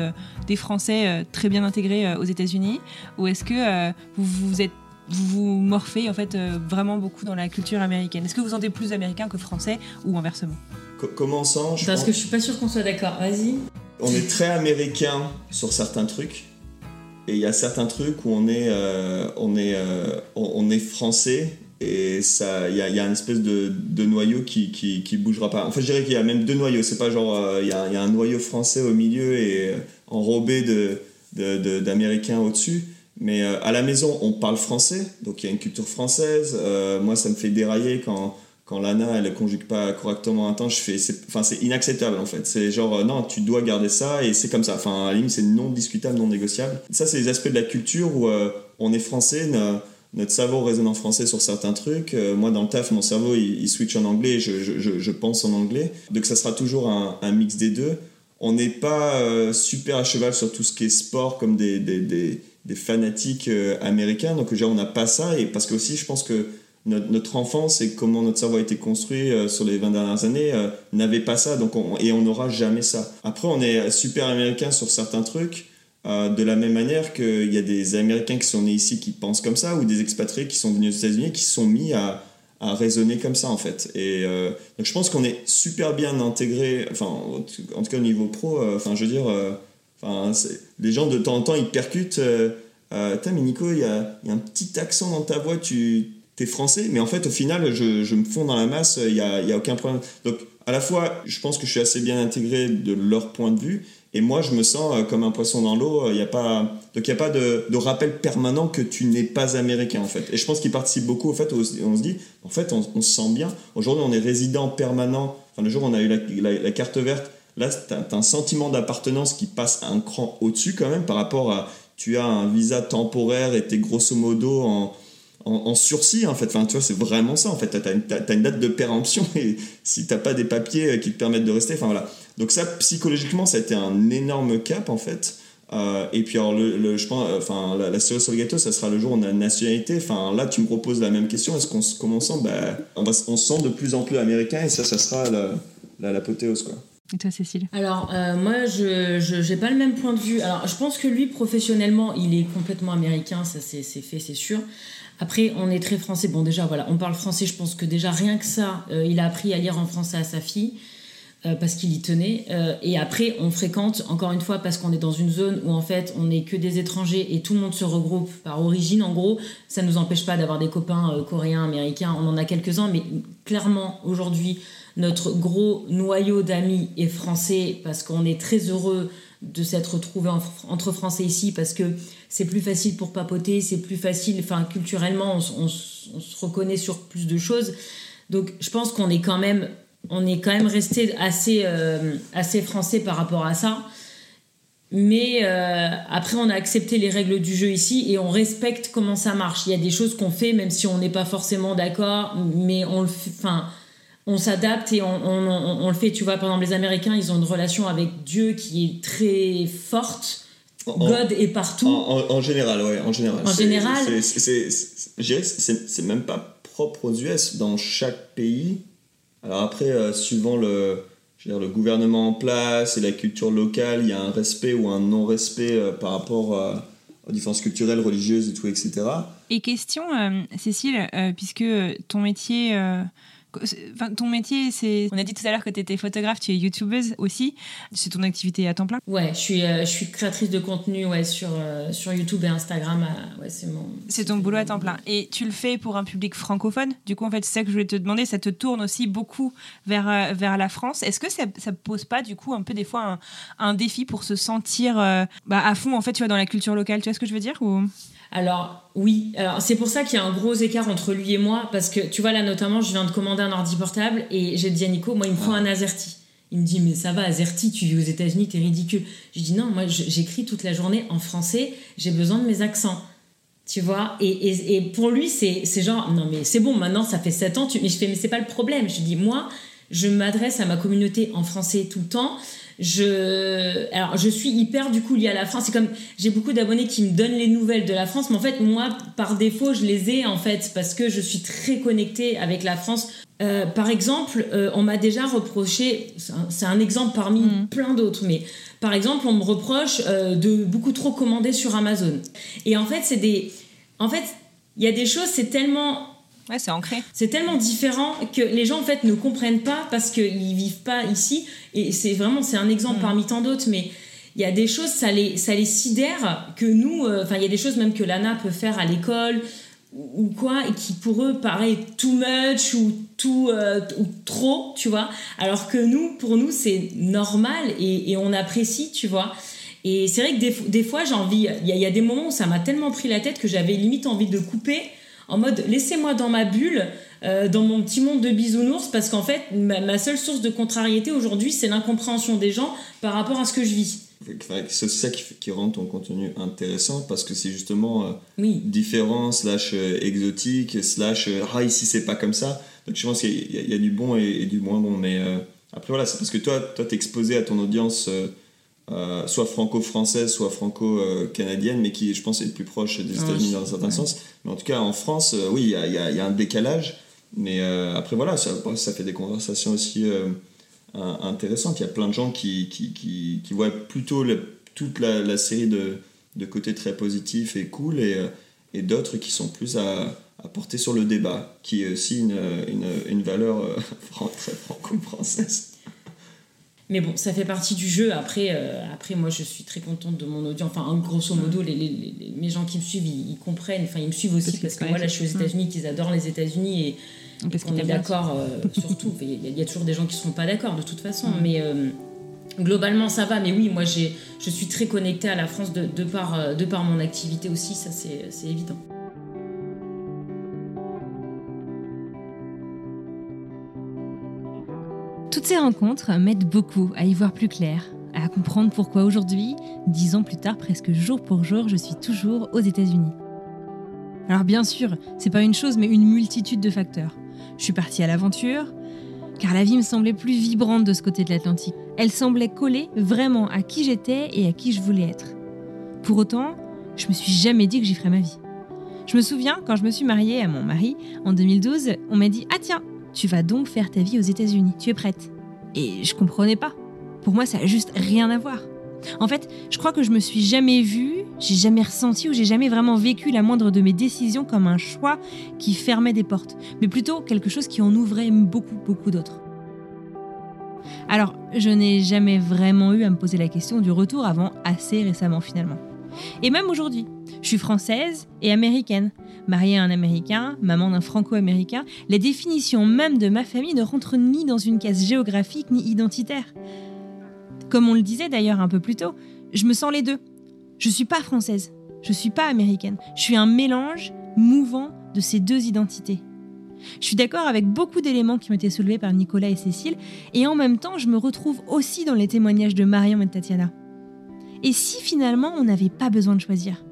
des français très bien intégrés aux États-Unis? Ou est-ce que vous vous êtes vous morphez en fait vraiment beaucoup dans la culture américaine Est-ce que vous vous sentez plus américain que français ou inversement Commençons. Parce que je suis pas sûr qu'on soit d'accord. Vas-y. On est très américain sur certains trucs. Et il y a certains trucs où on est, euh, on est, euh, on est français et ça il y a, y a, une espèce de, de noyau qui, qui, qui, bougera pas. En fait, je dirais qu'il y a même deux noyaux. C'est pas genre, euh, il y, a, y, a, un noyau français au milieu et enrobé de, d'américains au-dessus. Mais à la maison, on parle français, donc il y a une culture française. moi, ça me fait dérailler quand quand Lana elle conjugue pas correctement un temps, je fais, enfin c'est inacceptable en fait. C'est genre euh, non, tu dois garder ça et c'est comme ça. Enfin à la limite c'est non discutable, non négociable. Ça c'est les aspects de la culture où euh, on est français, notre cerveau résonne en français sur certains trucs. Euh, moi dans le taf mon cerveau il, switch en anglais, je, je, pense en anglais. Donc ça sera toujours un, mix des deux. On n'est pas super à cheval sur tout ce qui est sport comme des, des fanatiques américains. Donc déjà on n'a pas ça et parce que aussi je pense que notre, enfance et comment notre cerveau a été construit euh, sur les 20 dernières années euh, n'avait pas ça donc et on n'aura jamais ça. Après, on est super américain sur certains trucs. Euh, de la même manière qu'il y a des Américains qui sont nés ici qui pensent comme ça, ou des expatriés qui sont venus aux États-Unis qui sont mis à, à raisonner comme ça en fait. Et donc je pense qu'on est super bien intégré, enfin en tout cas au niveau pro, enfin je veux dire, enfin les gens de temps en temps ils percutent. Euh, mais Nico, il y a, y un petit accent dans ta voix, tu es français, mais en fait, au final, je, me fonds dans la masse, il n'y a, y a aucun problème. Donc, à la fois, je pense que je suis assez bien intégré de leur point de vue, et moi, je me sens euh, comme un poisson dans l'eau. Il y a pas, donc, il n'y a pas de, rappel permanent que tu n'es pas américain, en fait. Et je pense qu'il participe beaucoup au fait où on se dit, en fait, on, se sent bien. Aujourd'hui, on est résident permanent. Enfin, le jour où on a eu la, carte verte, là, tu as, un sentiment d'appartenance qui passe un cran au-dessus, quand même, par rapport à tu as un visa temporaire et tu es grosso modo en, en, sursis en fait. Enfin, tu vois, c'est vraiment ça en fait. Tu as, une date de péremption et si tu pas des papiers qui te permettent de rester, enfin voilà. Donc ça, psychologiquement, ça a été un énorme cap en fait. Euh, et puis alors, le, je pense, enfin, la, la sur le gâteau, ça sera le jour où on a la nationalité. Enfin, là, tu me proposes la même question. Est-ce qu'on comment on sent? Bah, on, se sent de plus en plus américain et ça, ça sera l'apothéose, la, quoi. Et toi, Cécile Alors, euh, moi, je n'ai pas le même point de vue. Alors, je pense que lui, professionnellement, il est complètement américain, ça c'est fait, c'est sûr. Après, on est très français. Bon, déjà, voilà, on parle français. Je pense que déjà, rien que ça, euh, il a appris à lire en français à sa fille. Euh, parce qu'il y tenait. et après, on fréquente, encore une fois, parce qu'on est dans une zone où en fait, on n'est que des étrangers et tout le monde se regroupe par origine. En gros, ça ne nous empêche pas d'avoir des copains coréens, américains. On en a quelques-uns, mais clairement, aujourd'hui, notre gros noyau d'amis est français parce qu'on est très heureux de s'être retrouvés entre Français ici parce que c'est plus facile pour papoter, c'est plus facile, enfin culturellement on, se reconnaît sur plus de choses. Donc je pense qu'on est quand même, on est quand même resté assez, euh, assez français par rapport à ça. Mais euh, après, on a accepté les règles du jeu ici et on respecte comment ça marche. Il y a des choses qu'on fait, même si on n'est pas forcément d'accord, mais on le fait. On s'adapte et on, le fait. Tu vois, par exemple, les Américains, ils ont une relation avec Dieu qui est très forte. God est partout. En, général, ouais, en général. En général. C'est même pas propre aux US. Dans chaque pays, alors après, euh, suivant le, le gouvernement en place et la culture locale, il y a un respect ou un non-respect euh, par rapport aux différences culturelles, religieuses et tout, etc. Et question, euh, Cécile, puisque ton métier Enfin, ton métier, c'est. On a dit tout à l'heure que tu étais photographe, tu es youtubeuse aussi. C'est ton activité à temps plein? Ouais, je suis, euh, je suis créatrice de contenu ouais, sur, euh, sur YouTube et Instagram. Euh, ouais, c'est mon. C'est ton boulot à temps plein. Et tu le fais pour un public francophone? Du coup, en fait, c'est ça que je voulais te demander. Ça te tourne aussi beaucoup vers, vers la France. Est-ce que ça, ça pose pas, du coup, un peu des fois un, un défi pour se sentir bah, à fond, en fait, tu vois, dans la culture locale? Tu vois ce que je veux dire ou... Alors oui, alors c'est pour ça qu'il y a un gros écart entre lui et moi, parce que tu vois là notamment, je viens de commander un ordi portable et j'ai dit à Nico, moi il me faut un Azerty. Il me dit mais ça va Azerty, tu vis aux États-Unis, t'es ridicule. Je dis non, moi j'écris toute la journée en français, j'ai besoin de mes accents. Tu vois, et, et, pour lui, c'est genre, non mais c'est bon, maintenant ça fait 7 ans, tu... mais je fais, mais c'est pas le problème. Je dis, moi, je m'adresse à ma communauté en français tout le temps je alors je suis hyper du coup liée à la France. C'est comme j'ai beaucoup d'abonnés qui me donnent les nouvelles de la France mais en fait moi par défaut je les ai en fait parce que je suis très connectée avec la France. Euh, par exemple euh, on m'a déjà reproché c'est un, exemple parmi mm. plein d'autres mais par exemple on me reproche euh, de beaucoup trop commander sur Amazon. Et en fait c'est des en fait il y a des choses c'est tellement Ouais, c'est ancré. C'est tellement différent que les gens en fait ne comprennent pas parce qu'ils vivent pas ici. Et c'est vraiment c'est un exemple mm. parmi tant d'autres, mais il y a des choses ça les ça les sidère que nous. Euh, enfin, il y a des choses même que Lana peut faire à l'école ou quoi et qui pour eux paraît too much ou tout euh, ou trop, tu vois. Alors que nous, pour nous, c'est normal et, et, on apprécie, tu vois. Et c'est vrai que des, des fois, j'ai envie. Il y, y, a des moments où ça m'a tellement pris la tête que j'avais limite envie de couper en mode laissez-moi dans ma bulle, euh, dans mon petit monde de bisounours, parce qu'en fait, ma, seule source de contrariété aujourd'hui, c'est l'incompréhension des gens par rapport à ce que je vis. C'est ça qui, rend ton contenu intéressant parce que c'est justement euh, différent, slash euh, exotique, slash ah ici c'est pas comme ça. Donc je pense qu'il y, a du bon et, du moins bon. Mais après voilà, c'est parce que toi, toi t'es exposé à ton audience euh, soit franco-française, soit franco-canadienne, mais qui, je pense, est plus proche des États-Unis dans un certain sens. Mais en tout cas, en France, euh, oui, il y a, y, a, y a, un décalage. Mais euh, après, voilà, ça, ça, fait des conversations aussi intéressantes. Il y a plein de gens qui, qui, qui, qui voient plutôt le, toute la, la, série de, de côtés très positifs et cool, et, et d'autres qui sont plus à, à, porter sur le débat, qui est aussi une, une, une valeur très franco-française. Mais bon, ça fait partie du jeu. Après, euh, après moi, je suis très contente de mon audience. Enfin, grosso modo, les, les, les, mes gens qui me suivent, ils, ils, comprennent. Enfin, ils me suivent aussi parce, parce que moi, là, je suis aux États-Unis, qu'ils adorent les États-Unis et, parce qu'on est d'accord euh, surtout. Il y, y, a toujours des gens qui ne seront pas d'accord de toute façon. Mm. Mais euh, globalement, ça va. Mais oui, moi, je suis très connectée à la France de, de, par, de par mon activité aussi. Ça, c'est évident. Toutes ces rencontres m'aident beaucoup à y voir plus clair, à comprendre pourquoi aujourd'hui, dix ans plus tard, presque jour pour jour, je suis toujours aux États-Unis. Alors bien sûr, c'est pas une chose, mais une multitude de facteurs. Je suis partie à l'aventure, car la vie me semblait plus vibrante de ce côté de l'Atlantique. Elle semblait coller vraiment à qui j'étais et à qui je voulais être. Pour autant, je me suis jamais dit que j'y ferais ma vie. Je me souviens, quand je me suis mariée à mon mari en 2012, on m'a dit Ah tiens, tu vas donc faire ta vie aux États-Unis, tu es prête Et je comprenais pas. Pour moi, ça a juste rien à voir. En fait, je crois que je me suis jamais vue, j'ai jamais ressenti ou j'ai jamais vraiment vécu la moindre de mes décisions comme un choix qui fermait des portes, mais plutôt quelque chose qui en ouvrait beaucoup, beaucoup d'autres. Alors, je n'ai jamais vraiment eu à me poser la question du retour avant assez récemment finalement. Et même aujourd'hui, je suis française et américaine, mariée à un Américain, maman d'un Franco-Américain. Les définitions même de ma famille ne rentrent ni dans une case géographique ni identitaire. Comme on le disait d'ailleurs un peu plus tôt, je me sens les deux. Je suis pas française, je suis pas américaine. Je suis un mélange mouvant de ces deux identités. Je suis d'accord avec beaucoup d'éléments qui ont été soulevés par Nicolas et Cécile, et en même temps, je me retrouve aussi dans les témoignages de Marion et de Tatiana. Et si finalement on n'avait pas besoin de choisir?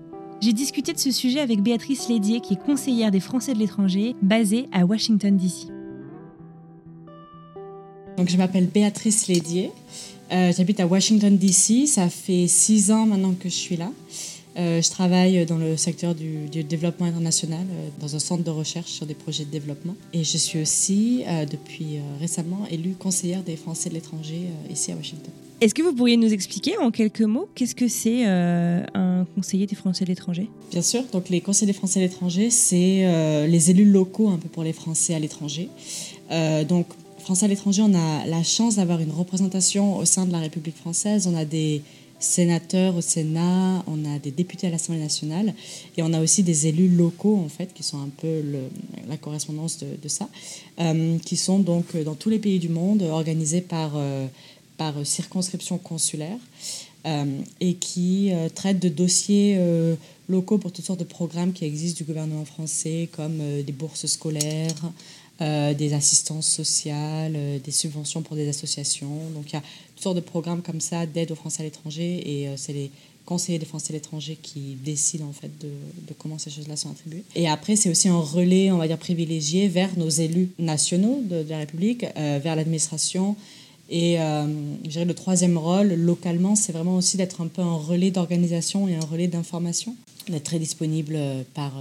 J'ai discuté de ce sujet avec Béatrice Lédier, qui est conseillère des Français de l'étranger, basée à Washington, D.C. Donc je m'appelle Béatrice Lédier, euh, j'habite à Washington, D.C. Ça fait six ans maintenant que je suis là. Euh, je travaille dans le secteur du, développement international, euh, dans un centre de recherche sur des projets de développement. Et je suis aussi, depuis récemment, élue conseillère des Français de l'étranger ici à Washington. Est-ce que vous pourriez nous expliquer en quelques mots qu'est-ce que c'est un conseiller des Français de l'étranger? Bien sûr, donc les conseillers des Français de l'étranger, c'est les élus locaux un peu pour les Français à l'étranger. donc Français à l'étranger, on a la chance d'avoir une représentation au sein de la République française. On a des sénateurs au Sénat, on a des députés à l'Assemblée nationale et on a aussi des élus locaux en fait qui sont un peu la correspondance de, ça, euh, qui sont donc dans tous les pays du monde organisés par, euh, par circonscription consulaire euh, et qui euh, traitent de dossiers euh, locaux pour toutes sortes de programmes qui existent du gouvernement français comme des bourses scolaires, euh, des assistances sociales, euh, des subventions pour des associations. Donc il y a toutes sortes de programmes comme ça d'aide aux Français à l'étranger et euh, c'est les conseillers des Français à l'étranger qui décident en fait de, comment ces choses-là sont attribuées. Et après c'est aussi un relais, on va dire privilégié vers nos élus nationaux de la République, vers l'administration. Et je dirais le troisième rôle, localement, c'est vraiment aussi d'être un peu un relais d'organisation et un relais d'information d'être très disponible par,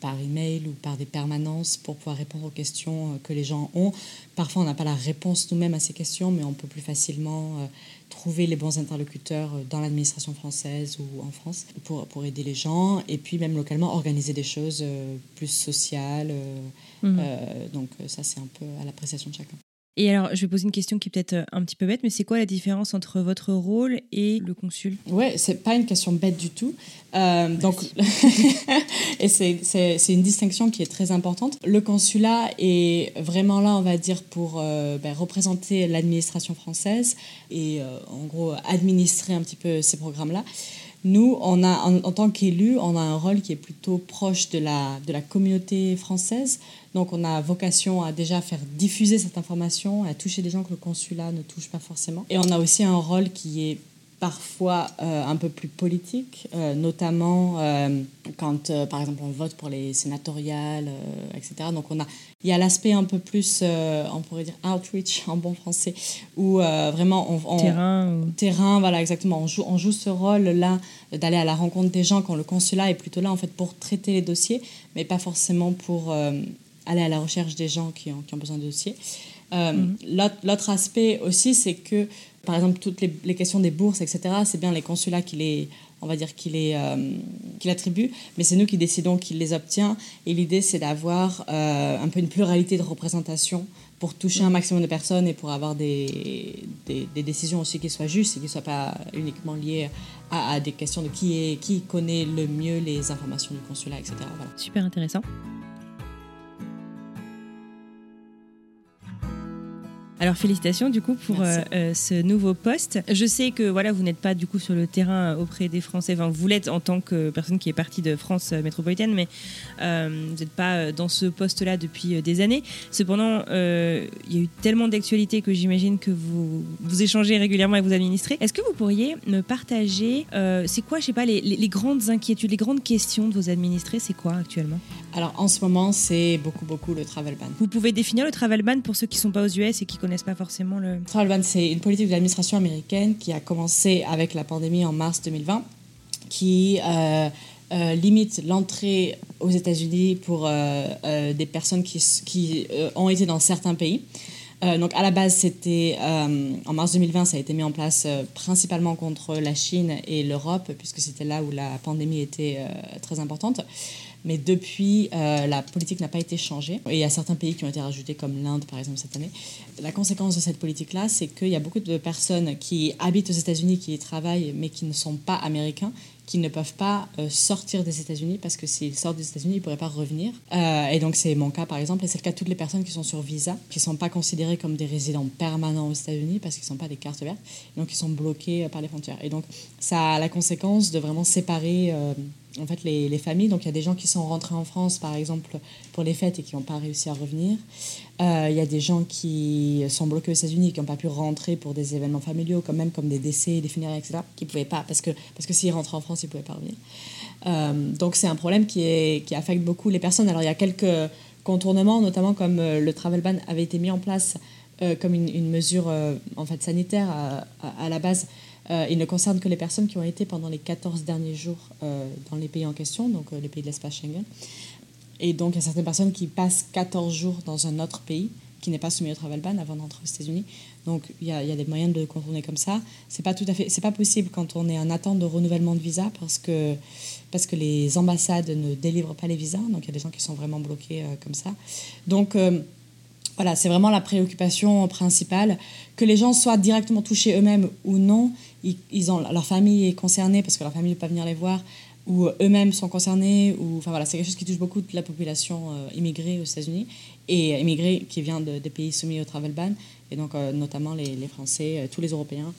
par email ou par des permanences pour pouvoir répondre aux questions que les gens ont. Parfois, on n'a pas la réponse nous-mêmes à ces questions, mais on peut plus facilement trouver les bons interlocuteurs dans l'administration française ou en France pour, pour aider les gens. Et puis, même localement, organiser des choses plus sociales. Mmh. Euh, donc, ça, c'est un peu à l'appréciation de chacun. Et alors, je vais poser une question qui est peut-être un petit peu bête, mais c'est quoi la différence entre votre rôle et le consul? Ouais, c'est pas une question bête du tout. Euh, donc, et c'est une distinction qui est très importante. Le consulat est vraiment là, on va dire, pour euh, ben, représenter l'administration française et euh, en gros administrer un petit peu ces programmes-là. Nous, on a, en, tant qu'élus, on a un rôle qui est plutôt proche de la, de la communauté française. Donc, on a vocation à déjà faire diffuser cette information, à toucher des gens que le consulat ne touche pas forcément. Et on a aussi un rôle qui est parfois un peu plus politique, notamment quand, par exemple, on vote pour les sénatoriales, etc. Donc, on a, il y a l'aspect un peu plus, on pourrait dire outreach en bon français, où vraiment on, terrain, terrain, voilà exactement, on joue, on joue ce rôle-là d'aller à la rencontre des gens quand le consulat est plutôt là en fait pour traiter les dossiers, mais pas forcément pour aller à la recherche des gens qui ont, qui ont besoin de dossiers. Euh, mhm. L'autre aspect aussi, c'est que, par exemple, toutes les, questions des bourses, etc., c'est bien les consulats qui les, on va dire, qui les, euh, qui l'attribuent, mais c'est nous qui décidons qui les obtient. Et l'idée, c'est d'avoir euh, un peu une pluralité de représentation pour toucher un maximum de personnes et pour avoir des, des, décisions aussi qui soient justes et qui ne soient pas uniquement liées à, à, des questions de qui, est, qui connaît le mieux les informations du consulat, etc. Super intéressant. Alors félicitations du coup pour euh, euh, ce nouveau poste. Je sais que voilà vous n'êtes pas du coup sur le terrain auprès des Français. Enfin vous l'êtes en tant que personne qui est partie de France euh, métropolitaine, mais vous n'êtes pas dans ce poste-là depuis des années. Cependant, il y a eu tellement d'actualités que j'imagine que vous vous échangez régulièrement avec vos administrés. Est-ce que vous pourriez me partager c'est quoi je sais pas les, les, grandes inquiétudes, les grandes questions de vos administrés C'est quoi actuellement? Alors en ce moment c'est beaucoup beaucoup le travel ban. Vous pouvez définir le travel ban pour ceux qui sont pas aux US et qui connaissent pas forcément le... Ban, c'est une politique de l'administration américaine qui a commencé avec la pandémie en mars 2020, qui euh, euh, limite l'entrée aux États-Unis pour euh, des personnes qui, qui ont été dans certains pays. donc à la base, c'était en mars 2020, ça a été mis en place principalement contre la Chine et l'Europe, puisque c'était là où la pandémie était très importante. Mais depuis, euh, la politique n'a pas été changée. Et il y a certains pays qui ont été rajoutés, comme l'Inde, par exemple, cette année. La conséquence de cette politique-là, c'est qu'il y a beaucoup de personnes qui habitent aux États-Unis, qui y travaillent, mais qui ne sont pas américains, qui ne peuvent pas euh, sortir des États-Unis parce que s'ils sortent des États-Unis, ils ne pourraient pas revenir. Euh, et donc, c'est mon cas, par exemple, et c'est le cas de toutes les personnes qui sont sur visa, qui ne sont pas considérées comme des résidents permanents aux États-Unis parce qu'ils ne sont pas des cartes vertes, donc ils sont bloqués par les frontières. Et donc, ça a la conséquence de vraiment séparer en fait, les, les, familles. Donc, il y a des gens qui sont rentrés en France, par exemple, pour les fêtes et qui n'ont pas réussi à revenir. Euh, il y a des gens qui sont bloqués aux États-Unis qui n'ont pas pu rentrer pour des événements familiaux, quand même, comme des décès, des funérailles, etc., qui ne pouvaient pas, parce que, parce que s'ils rentraient en France, ils ne pouvaient pas revenir. Euh, donc, c'est un problème qui, est, qui affecte beaucoup les personnes. Alors, il y a quelques contournements, notamment comme euh, le travel ban avait été mis en place comme une, mesure en fait, sanitaire à la base euh, il ne concerne que les personnes qui ont été pendant les 14 derniers jours euh, dans les pays en question, donc euh, les pays de l'espace Schengen. Et donc, il y a certaines personnes qui passent 14 jours dans un autre pays qui n'est pas soumis au travel ban avant d'entrer aux États-Unis. Donc, il y, a, y, a, des moyens de contourner comme ça. C'est pas pas possible quand on est en attente de renouvellement de visa parce que parce que les ambassades ne délivrent pas les visas. Donc, il y a des gens qui sont vraiment bloqués comme ça. Donc voilà, c'est vraiment la préoccupation principale. Que les gens soient directement touchés eux-mêmes ou non, ils, ont, leur famille est concernée parce que leur famille ne peut pas venir les voir, ou eux-mêmes sont concernés, ou enfin voilà, c'est quelque chose qui touche beaucoup de la population euh, immigrée aux États-Unis et immigrée qui vient de, des pays soumis au travel ban, et donc euh, notamment les, les Français, euh, tous les Européens,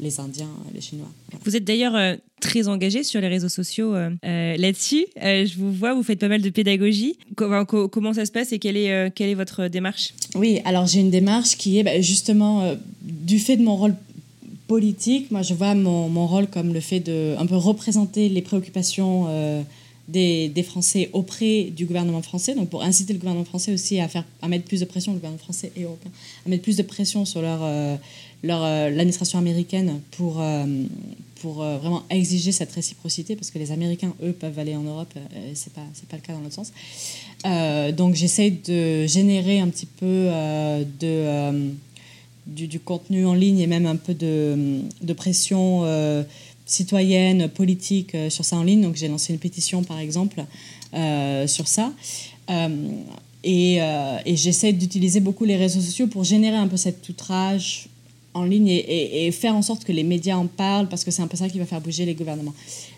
les Indiens, les Chinois. Vous êtes d'ailleurs très engagé sur les réseaux sociaux là-dessus. je vous vois, vous faites pas mal de pédagogie. Comment, comment ça se passe et quelle est, quelle est votre démarche? Oui, alors j'ai une démarche qui est bah, justement du fait de mon rôle politique, moi je vois mon, mon, rôle comme le fait de un peu représenter les préoccupations euh, des, des, Français auprès du gouvernement français, donc pour inciter le gouvernement français aussi à, faire, à mettre plus de pression, le gouvernement français et européen, à mettre plus de pression sur leur, euh, leur, euh, l'administration américaine pour, pour vraiment exiger cette réciprocité, parce que les Américains, eux, peuvent aller en Europe, c'est pas, c'est pas le cas dans l'autre sens. donc j'essaie de générer un petit peu de du, contenu en ligne et même un peu de, de pression euh, citoyenne, politique euh, sur ça en ligne. Donc j'ai lancé une pétition par exemple euh, sur ça. et, et j'essaie d'utiliser beaucoup les réseaux sociaux pour générer un peu cet outrage en ligne et, et, faire en sorte que les médias en parlent parce que c'est un peu ça qui va faire bouger les gouvernements.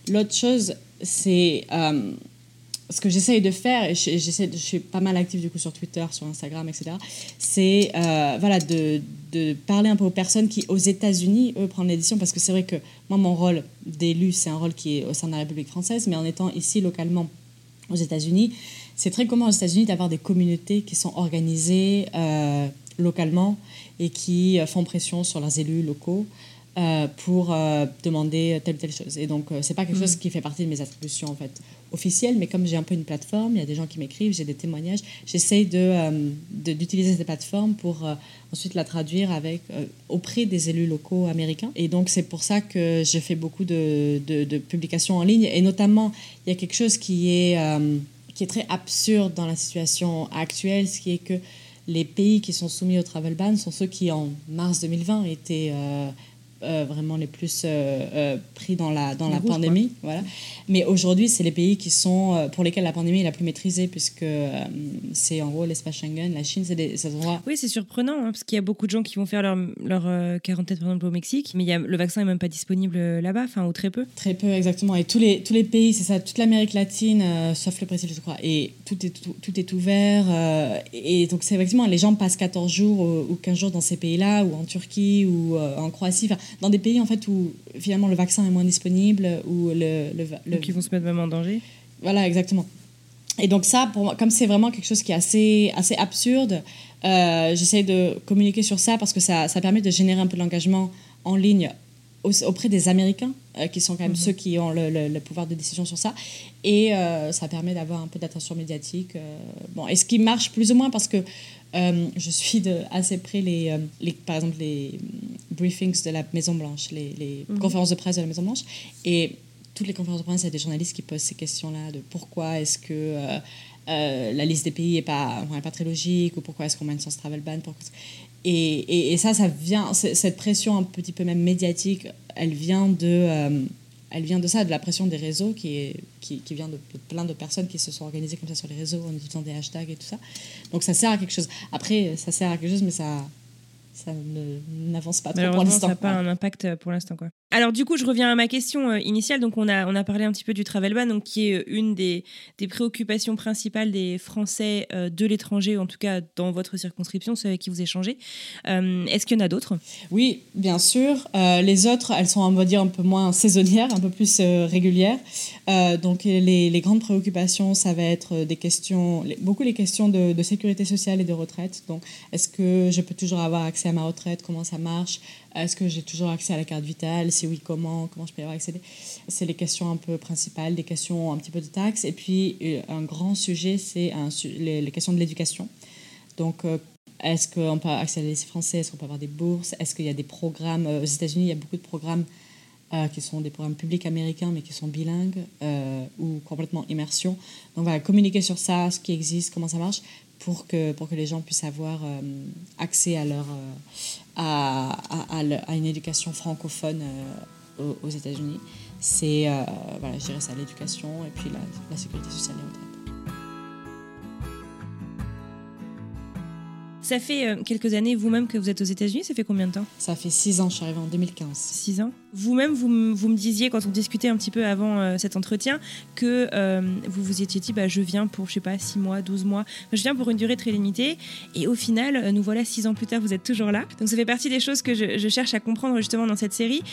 L'autre chose, c'est ce que j'essaye de faire, et j'essaie, je suis pas mal active du coup sur Twitter, sur Instagram, etc., c'est euh, voilà, de, de, parler un peu aux personnes qui, aux États-Unis, eux, prennent l'édition, parce que c'est vrai que moi, mon rôle d'élu, c'est un rôle qui est au sein de la République française, mais en étant ici localement aux États-Unis, c'est très commun aux États-Unis d'avoir des communautés qui sont organisées euh, localement et qui euh, font pression sur leurs élus locaux. euh, pour demander telle ou telle chose. Et donc, c'est pas quelque chose qui fait partie de mes attributions en fait officielles, mais comme j'ai un peu une plateforme, il y a des gens qui m'écrivent, j'ai des témoignages, j'essaye de, d'utiliser cette plateforme pour ensuite la traduire avec, auprès des élus locaux américains. Et donc, c'est pour ça que j'ai fait beaucoup de, de, de, publications en ligne. Et notamment, il y a quelque chose qui est, qui est très absurde dans la situation actuelle, ce qui est que les pays qui sont soumis au travel ban sont ceux qui, en mars 2020, étaient euh, euh, vraiment les plus euh, euh, pris dans la, dans la pandémie. Voilà. Mais aujourd'hui, c'est les pays qui sont, pour lesquels la pandémie est la plus maîtrisée, puisque c'est en gros l'espace Schengen, la Chine, c'est des, endroits. Oui, c'est surprenant, hein, parce qu'il y a beaucoup de gens qui vont faire leur, leur quarantaine, par exemple, au Mexique, mais il y a, le vaccin n'est même pas disponible là-bas, enfin, ou très peu. Très peu, exactement. Et tous les, tous les pays, c'est ça, toute l'Amérique latine, sauf le Brésil, je crois, et tout est, tout, tout est ouvert. et donc, c'est effectivement, les gens passent 14 jours ou 15 jours dans ces pays-là, ou en Turquie, ou en Croatie dans des pays en fait où finalement le vaccin est moins disponible, où le, le, donc ils vont se mettre même en danger. Voilà, exactement. Et donc ça, pour moi, comme c'est vraiment quelque chose qui est assez, assez absurde, euh, j'essaie de communiquer sur ça parce que ça, ça permet de générer un peu de l'engagement en ligne auprès des Américains, euh, qui sont quand même mhm. ceux qui ont le, le, pouvoir de décision sur ça. Et euh, ça permet d'avoir un peu d'attention médiatique. bon, et ce qui marche plus ou moins, parce que euh, je suis de assez près les, euh, les, par exemple les briefings de la Maison Blanche, les, les mhm. conférences de presse de la Maison Blanche, et toutes les conférences de presse, il y a des journalistes qui posent ces questions-là de pourquoi est-ce que euh, la liste des pays n'est pas, pas très logique ou pourquoi est-ce qu'on met une sans travel ban. Et, et, et, ça, ça vient, cette pression un petit peu même médiatique, elle vient de elle vient de ça, de la pression des réseaux qui, est, qui, qui vient de, plein de personnes qui se sont organisées comme ça sur les réseaux en utilisant des hashtags et tout ça. Donc ça sert à quelque chose. Après, ça sert à quelque chose, mais ça, ça n'avance pas trop pour l'instant. Ça n'a pas un impact euh, pour l'instant. quoi. Alors du coup, je reviens à ma question euh, initiale. Donc on a, on a parlé un petit peu du travel ban, donc, qui est euh, une des, des préoccupations principales des Français de l'étranger, en tout cas dans votre circonscription, ceux avec qui vous échangez. Est-ce qu'il y en a d'autres? Oui, bien sûr. les autres, elles sont, on va dire, un peu moins saisonnières, un peu plus régulières. donc les, les, grandes préoccupations, ça va être des questions, beaucoup les questions de, de sécurité sociale et de retraite. Donc est-ce que je peux toujours avoir accès à ma retraite, comment ça marche, est-ce que j'ai toujours accès à la carte vitale, si oui, comment, comment je peux y avoir accès? C'est les questions un peu principales, des questions un petit peu de taxes. Et puis, euh, un grand sujet, c'est les, questions de l'éducation. Donc, euh, est-ce qu'on peut accéder à lycées français? Est-ce qu'on peut avoir des bourses? Est-ce qu'il y a des programmes? Euh, Aux États-Unis, il y a beaucoup de programmes qui sont des programmes publics américains, mais qui sont bilingues ou complètement immersion. Donc, voilà, communiquer sur ça, ce qui existe, comment ça marche, pour que, pour que les gens puissent avoir accès à, leur, à, une éducation francophone euh, aux, États-Unis. C'est, voilà, je dirais ça, l'éducation et puis la, sécurité sociale et retraite. Ça fait euh, quelques années vous-même que vous êtes aux États-Unis. Ça fait combien de temps? Ça fait six ans. Je suis arrivée en 2015. Six ans. Vous-même, vous, vous, me disiez quand on discutait un petit peu avant euh, cet entretien que euh, vous vous étiez dit, bah, je viens pour je sais pas six mois, 12 mois. Je viens pour une durée très limitée. Et au final, nous voilà six ans plus tard. Vous êtes toujours là. Donc ça fait partie des choses que je, je cherche à comprendre justement dans cette série.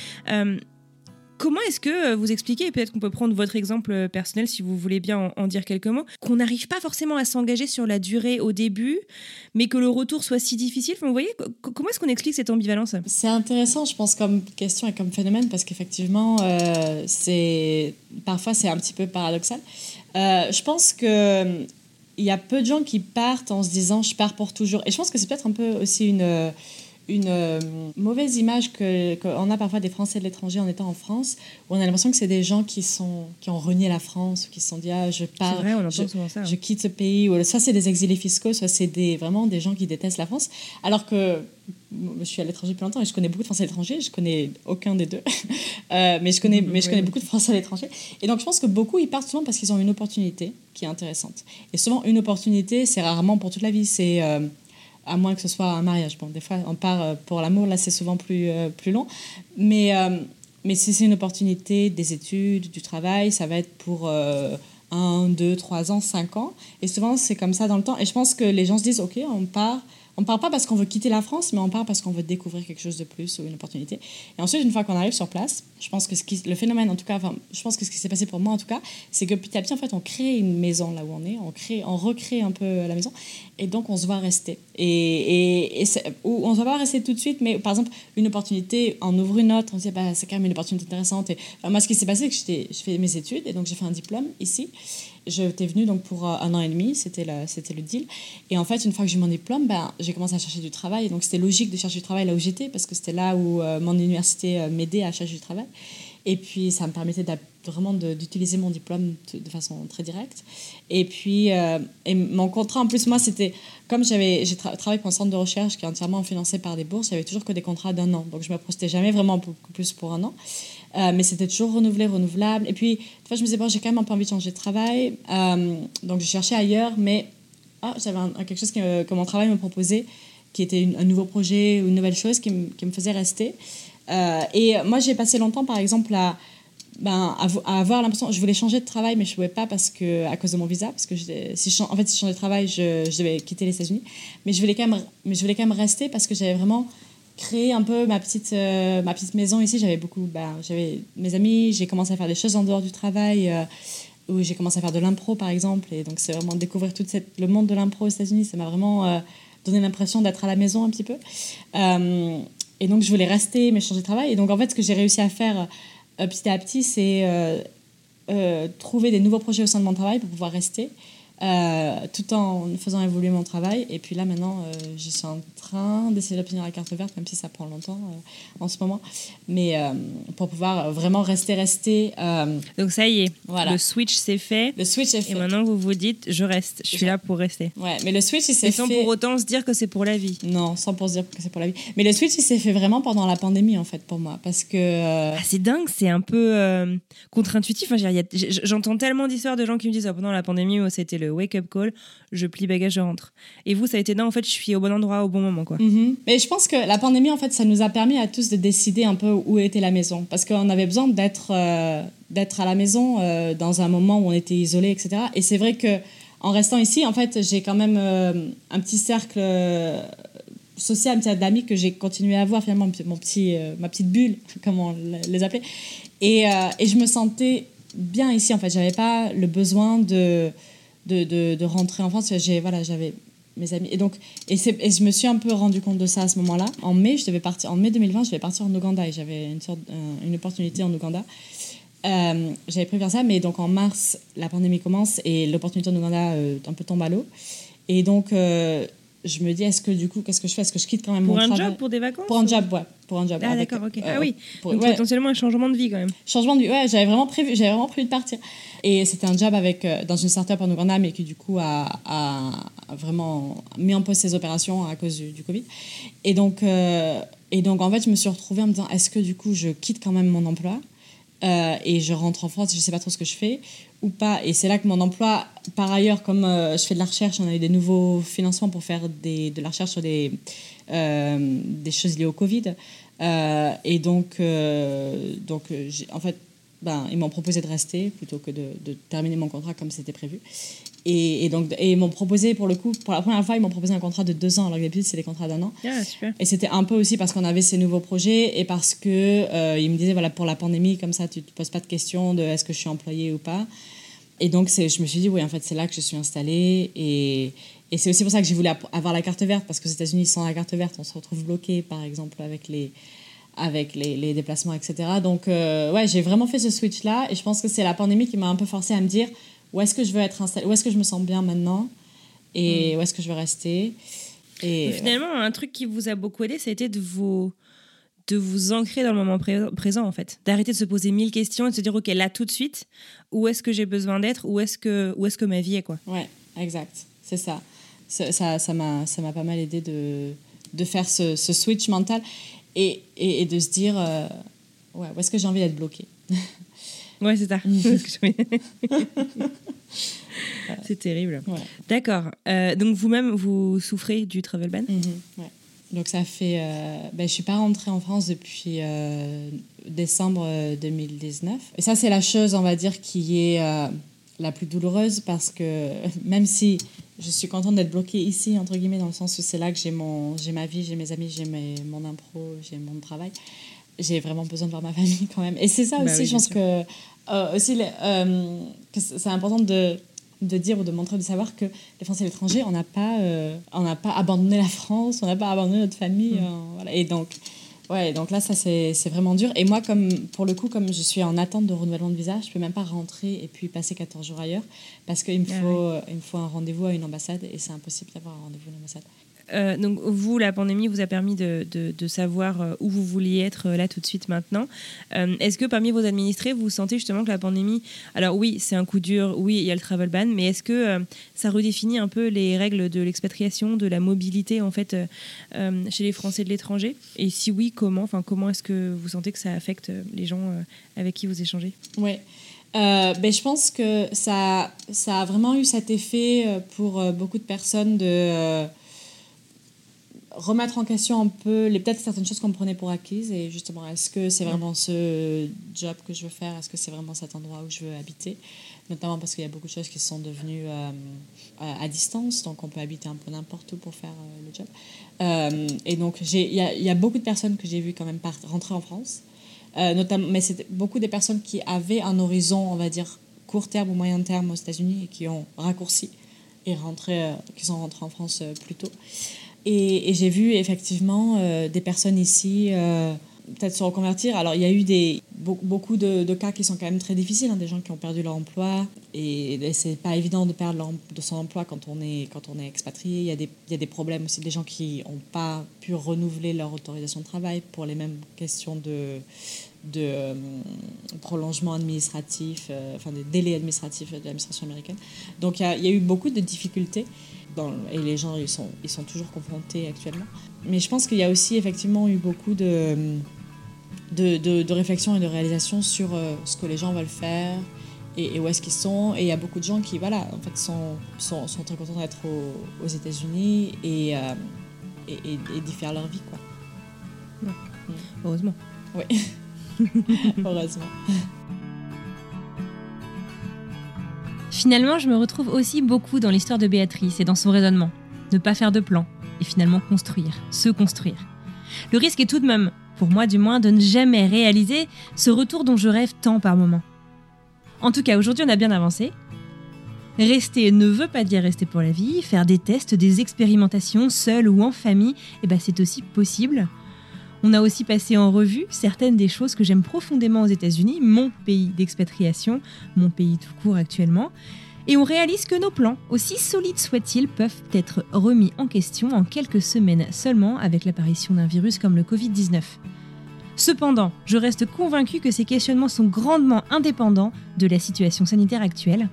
Comment est-ce que euh, vous expliquez, et peut-être qu'on peut prendre votre exemple euh, personnel si vous voulez bien en, dire quelques mots, qu'on n'arrive pas forcément à s'engager sur la durée au début, mais que le retour soit si difficile? Vous voyez, comment est-ce qu'on explique cette ambivalence? C'est intéressant, je pense, comme question et comme phénomène, parce qu'effectivement, euh, parfois c'est un petit peu paradoxal. je pense que il y a peu de gens qui partent en se disant je pars pour toujours. Et je pense que c'est peut-être un peu aussi une une euh, mauvaise image qu'on a parfois des Français de l'étranger en étant en France, où on a l'impression que c'est des gens qui, sont, qui ont renié la France, qui se sont dit ah, je pars, je, ça, je, quitte ce pays. Ou, soit c'est des exilés fiscaux, soit c'est des, vraiment des gens qui détestent la France. Alors que je suis à l'étranger depuis longtemps et je connais beaucoup de Français à l'étranger. Je connais aucun des deux, euh, mais, je connais, mais je connais beaucoup de Français à l'étranger. Et donc je pense que beaucoup ils partent souvent parce qu'ils ont une opportunité qui est intéressante. Et souvent une opportunité, c'est rarement pour toute la vie. C'est euh, à moins que ce soit un mariage. Bon, des fois, on part euh, pour l'amour, là, c'est souvent plus, euh, plus long. Mais, euh, mais si c'est une opportunité des études, du travail, ça va être pour un, deux, trois ans, cinq ans. Et souvent, c'est comme ça dans le temps. Et je pense que les gens se disent, OK, on part, on part pas parce qu'on veut quitter la France, mais on part parce qu'on veut découvrir quelque chose de plus ou une opportunité. Et ensuite, une fois qu'on arrive sur place, je pense que ce qui, le phénomène, en tout cas, enfin, je pense que ce qui s'est passé pour moi, en tout cas, c'est que petit à petit, en fait, on crée une maison là où on est, on, crée, on recrée un peu la maison, et donc on se voit rester. Et, et, on se voit pas rester tout de suite, mais par exemple, une opportunité, on ouvre une autre, on se dit, bah, c'est quand même une opportunité intéressante. Et, moi, ce qui s'est passé, c'est que je fais mes études, et donc j'ai fait un diplôme ici. J'étais venue donc pour euh, un an et demi, c'était le deal. Et en fait, une fois que j'ai mon diplôme, ben, j'ai commencé à chercher du travail. Donc, c'était logique de chercher du travail là où j'étais, parce que c'était là où euh, mon université euh, m'aidait à chercher du travail. Et puis, ça me permettait vraiment d'utiliser mon diplôme de, façon très directe. Et puis, et mon contrat, en plus, moi, c'était comme j'avais j'ai travaillé pour un centre de recherche qui est entièrement financé par des bourses, j'avais toujours que des contrats d'un an. Donc, je me projetais jamais vraiment beaucoup plus pour un an. Euh, mais c'était toujours renouvelé, renouvelable. Et puis, je me disais, bon, j'ai quand même un peu envie de changer de travail. Euh, donc, je cherchais ailleurs, mais ah, j'avais quelque chose que, que, mon travail me proposait, qui était un nouveau projet ou une nouvelle chose qui, me, qui me faisait rester. Euh, et moi, j'ai passé longtemps, par exemple, à, ben, à, avoir l'impression, je voulais changer de travail, mais je ne pouvais pas parce que, à cause de mon visa, parce que si je, en fait, si je changeais de travail, je, je devais quitter les États-Unis. Mais mais je voulais quand même rester parce que j'avais vraiment créer un peu ma petite, euh, ma petite maison ici. J'avais beaucoup, bah, j'avais mes amis, j'ai commencé à faire des choses en dehors du travail, euh, où j'ai commencé à faire de l'impro par exemple. Et donc c'est vraiment découvrir tout le monde de l'impro aux États-Unis. Ça m'a vraiment euh, donné l'impression d'être à la maison un petit peu. et donc je voulais rester, mais changer de travail. Et donc en fait, ce que j'ai réussi à faire petit à petit, c'est trouver des nouveaux projets au sein de mon travail pour pouvoir rester. Euh, tout en faisant évoluer mon travail. Et puis là, maintenant, euh, je suis en train d'essayer d'obtenir la carte verte, même si ça prend longtemps euh, en ce moment. Mais pour pouvoir vraiment rester, rester. Donc ça y est, voilà. le switch s'est fait. Le switch est fait. Et maintenant, vous vous dites, je reste, je suis là pour rester. Ouais, mais le switch, il s'est fait. sans pour autant se dire que c'est pour la vie. Non, sans pour se dire que c'est pour la vie. Mais le switch, il s'est fait vraiment pendant la pandémie, en fait, pour moi. Parce que. Ah, c'est dingue, c'est un peu contre-intuitif. J'entends tellement d'histoires de gens qui me disent, ah, pendant la pandémie, c'était le wake-up call, je plie bagage, je rentre. Et vous, ça a été non, en fait, je suis au bon endroit au bon moment, quoi. Mm-hmm. Mais je pense que la pandémie, en fait, ça nous a permis à tous de décider un peu où était la maison. Parce qu'on avait besoin d'être euh, à la maison euh, dans un moment où on était isolé, etc. Et c'est vrai que en restant ici, en fait, j'ai quand même euh, un petit cercle social, un petit d'amis que j'ai continué à avoir, finalement, mon petit, ma petite bulle, comme on les appelait. Et, et je me sentais bien ici, en fait. J'avais pas le besoin de de, de, rentrer en France. J'ai, voilà, j'avais mes amis. Et donc, et, et, je me suis un peu rendu compte de ça à ce moment-là. En mai, je devais partir, en mai 2020, je devais partir en Ouganda et j'avais une, sorte, une opportunité en Ouganda. Euh, j'avais prévu ça, mais donc en mars, la pandémie commence et l'opportunité en Ouganda euh, un peu tombe à l'eau. Et donc, euh, je me dis, est-ce que du coup, qu'est-ce que je fais? Est-ce que je quitte quand même pour mon un travail? job, pour des vacances Pour un job, ouais. Pour un job. Ah, d'accord, ok. ah oui, pour, donc potentiellement un changement de vie quand même. Changement de vie, ouais, j'avais vraiment prévu, j'avais vraiment prévu de partir. Et c'était un job avec, euh, dans une startup en Ouganda, mais qui du coup a, a, vraiment mis en pause ses opérations à cause du, Covid. Et donc, euh, et donc, en fait, je me suis retrouvée en me disant, est-ce que du coup, je quitte quand même mon emploi? Euh, et je rentre en France, je ne sais pas trop ce que je fais ou pas. Et c'est là que mon emploi, par ailleurs, comme je fais de la recherche, on a eu des nouveaux financements pour faire de la recherche sur des, des choses liées au Covid. et donc, donc en fait, ben, ils m'ont proposé de rester plutôt que de terminer mon contrat comme c'était prévu. Et, et, donc, et ils m'ont proposé, pour le coup, pour la première fois, ils m'ont proposé un contrat de deux ans, alors que d'habitude, c'est des contrats d'un an. Ah, super. Et c'était un peu aussi parce qu'on avait ces nouveaux projets et parce que euh, ils me disaient, voilà, pour la pandémie, comme ça, tu ne te poses pas de questions de est-ce que je suis employée ou pas. Et donc, je me suis dit, oui, en fait, c'est là que je suis installée. Et, et c'est aussi pour ça que j'ai voulu avoir la carte verte, parce qu'aux États-Unis, sans la carte verte, on se retrouve bloqué, par exemple, avec les, avec les, les, déplacements, etc. Donc, euh, ouais, j'ai vraiment fait ce switch-là. Et je pense que c'est la pandémie qui m'a un peu forcé à me dire où est-ce que je veux être installée, où est-ce que je me sens bien maintenant et mm. où est-ce que je veux rester. Et finalement, un truc qui vous a beaucoup aidé, ça a été de vous, de vous ancrer dans le moment présent, en fait. D'arrêter de se poser mille questions et de se dire, OK, là, tout de suite, où est-ce que j'ai besoin d'être Où est-ce que, où est que ma vie est, quoi. Ouais, exact. C'est ça. Ça, ça, m'a, ça m'a pas mal aidé de, de faire ce, ce switch mental et, et, de se dire euh, ouais, où est-ce que j'ai envie d'être bloqué Ouais, c'est ça. c'est terrible. D'accord. Euh, donc vous-même, vous souffrez du travel ban? Mhm, ouais. Donc ça fait... Euh, ben, je ne suis pas rentrée en France depuis décembre 2019. Et ça, c'est la chose, on va dire, qui est la plus douloureuse parce que même si je suis contente d'être bloquée ici, entre guillemets, dans le sens où c'est là que j'ai ma vie, j'ai mes amis, j'ai mon impro, j'ai mon travail. J'ai vraiment besoin de voir ma famille quand même. Et c'est ça Bah aussi, oui, je pense sûr. que, euh, aussi, euh, que c'est important de, de dire ou de montrer, de savoir que les Français à l'étranger, on n'a pas, euh, on n'a pas abandonné la France, on n'a pas abandonné notre famille. Mm. voilà. Et donc, ouais, donc là, ça, c'est c'est vraiment dur. Et moi, comme, pour le coup, comme je suis en attente de renouvellement de visa, je peux même pas rentrer et puis passer 14 jours ailleurs parce qu'il me, Ah faut, il me faut un rendez-vous à une ambassade et c'est impossible d'avoir un rendez-vous à une ambassade. Euh, donc vous, la pandémie vous a permis de, savoir euh, où vous vouliez être euh, là tout de suite maintenant. Est-ce que parmi vos administrés, vous sentez justement que la pandémie, alors oui, c'est un coup dur, oui, il y a le travel ban, mais est-ce que ça redéfinit un peu les règles de l'expatriation, de la mobilité en fait chez les Français de l'étranger? Et si oui, comment Enfin, comment est-ce que vous sentez que ça affecte les gens avec qui vous échangez? Ouais. Euh, ben, je pense que ça, ça a vraiment eu cet effet pour beaucoup de personnes de remettre en question un peu les peut-être certaines choses qu'on prenait pour acquises et justement est-ce que c'est vraiment ce job que je veux faire? Est-ce que c'est vraiment cet endroit où je veux habiter? Notamment parce qu'il y a beaucoup de choses qui sont devenues euh, à distance donc on peut habiter un peu n'importe où pour faire euh, le job. Euh, et donc j'ai- il y a, il y a beaucoup de personnes que j'ai vues quand même rentrer en France. Notamment, mais c'est beaucoup des personnes qui avaient un horizon, on va dire, court terme ou moyen terme aux États-Unis et qui ont raccourci et rentré, qui sont rentrés en France plus tôt. Et, j'ai vu effectivement euh, des personnes ici euh, peut-être se reconvertir. Alors il y a eu des, be- beaucoup de, cas qui sont quand même très difficiles, hein, des gens qui ont perdu leur emploi et, et c'est pas évident de perdre de son emploi quand on est, quand on est expatrié. Il y, a des, il y a des problèmes aussi, des gens qui n'ont pas pu renouveler leur autorisation de travail pour les mêmes questions de, de euh, prolongement administratif, enfin des délais administratifs de l'administration américaine. Donc il y a eu beaucoup de difficultés dans, et les gens ils sont, ils sont toujours confrontés actuellement. Mais je pense qu'il y a aussi effectivement eu beaucoup de, de, de, de réflexion et de réalisation sur euh, ce que les gens veulent faire et, et où est-ce qu'ils sont. Et il y a beaucoup de gens qui voilà, en fait, sont, sont, sont très contents d'être aux, aux États-Unis et, euh, et, et- et d'y faire leur vie. Quoi. Heureusement. Oui, heureusement. Finalement, je me retrouve aussi beaucoup dans l'histoire de Béatrice et dans son raisonnement. Ne pas faire de plan et finalement construire, se construire. Le risque est tout de même, pour moi du moins, de ne jamais réaliser ce retour dont je rêve tant par moment. En tout cas, aujourd'hui, on a bien avancé. Rester ne veut pas dire rester pour la vie, faire des tests, des expérimentations, seul ou en famille, eh ben c'est aussi possible. On a aussi passé en revue certaines des choses que j'aime profondément aux États-Unis, mon pays d'expatriation, mon pays tout court actuellement, et on réalise que nos plans, aussi solides soient-ils, peuvent être remis en question en quelques semaines seulement avec l'apparition d'un virus comme le Covid-19. Cependant, je reste convaincue que ces questionnements sont grandement indépendants de la situation sanitaire actuelle.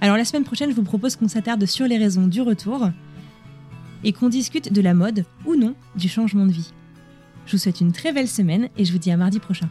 Alors la semaine prochaine, je vous propose qu'on s'attarde sur les raisons du retour et qu'on discute de la mode ou non du changement de vie. Je vous souhaite une très belle semaine et je vous dis à mardi prochain.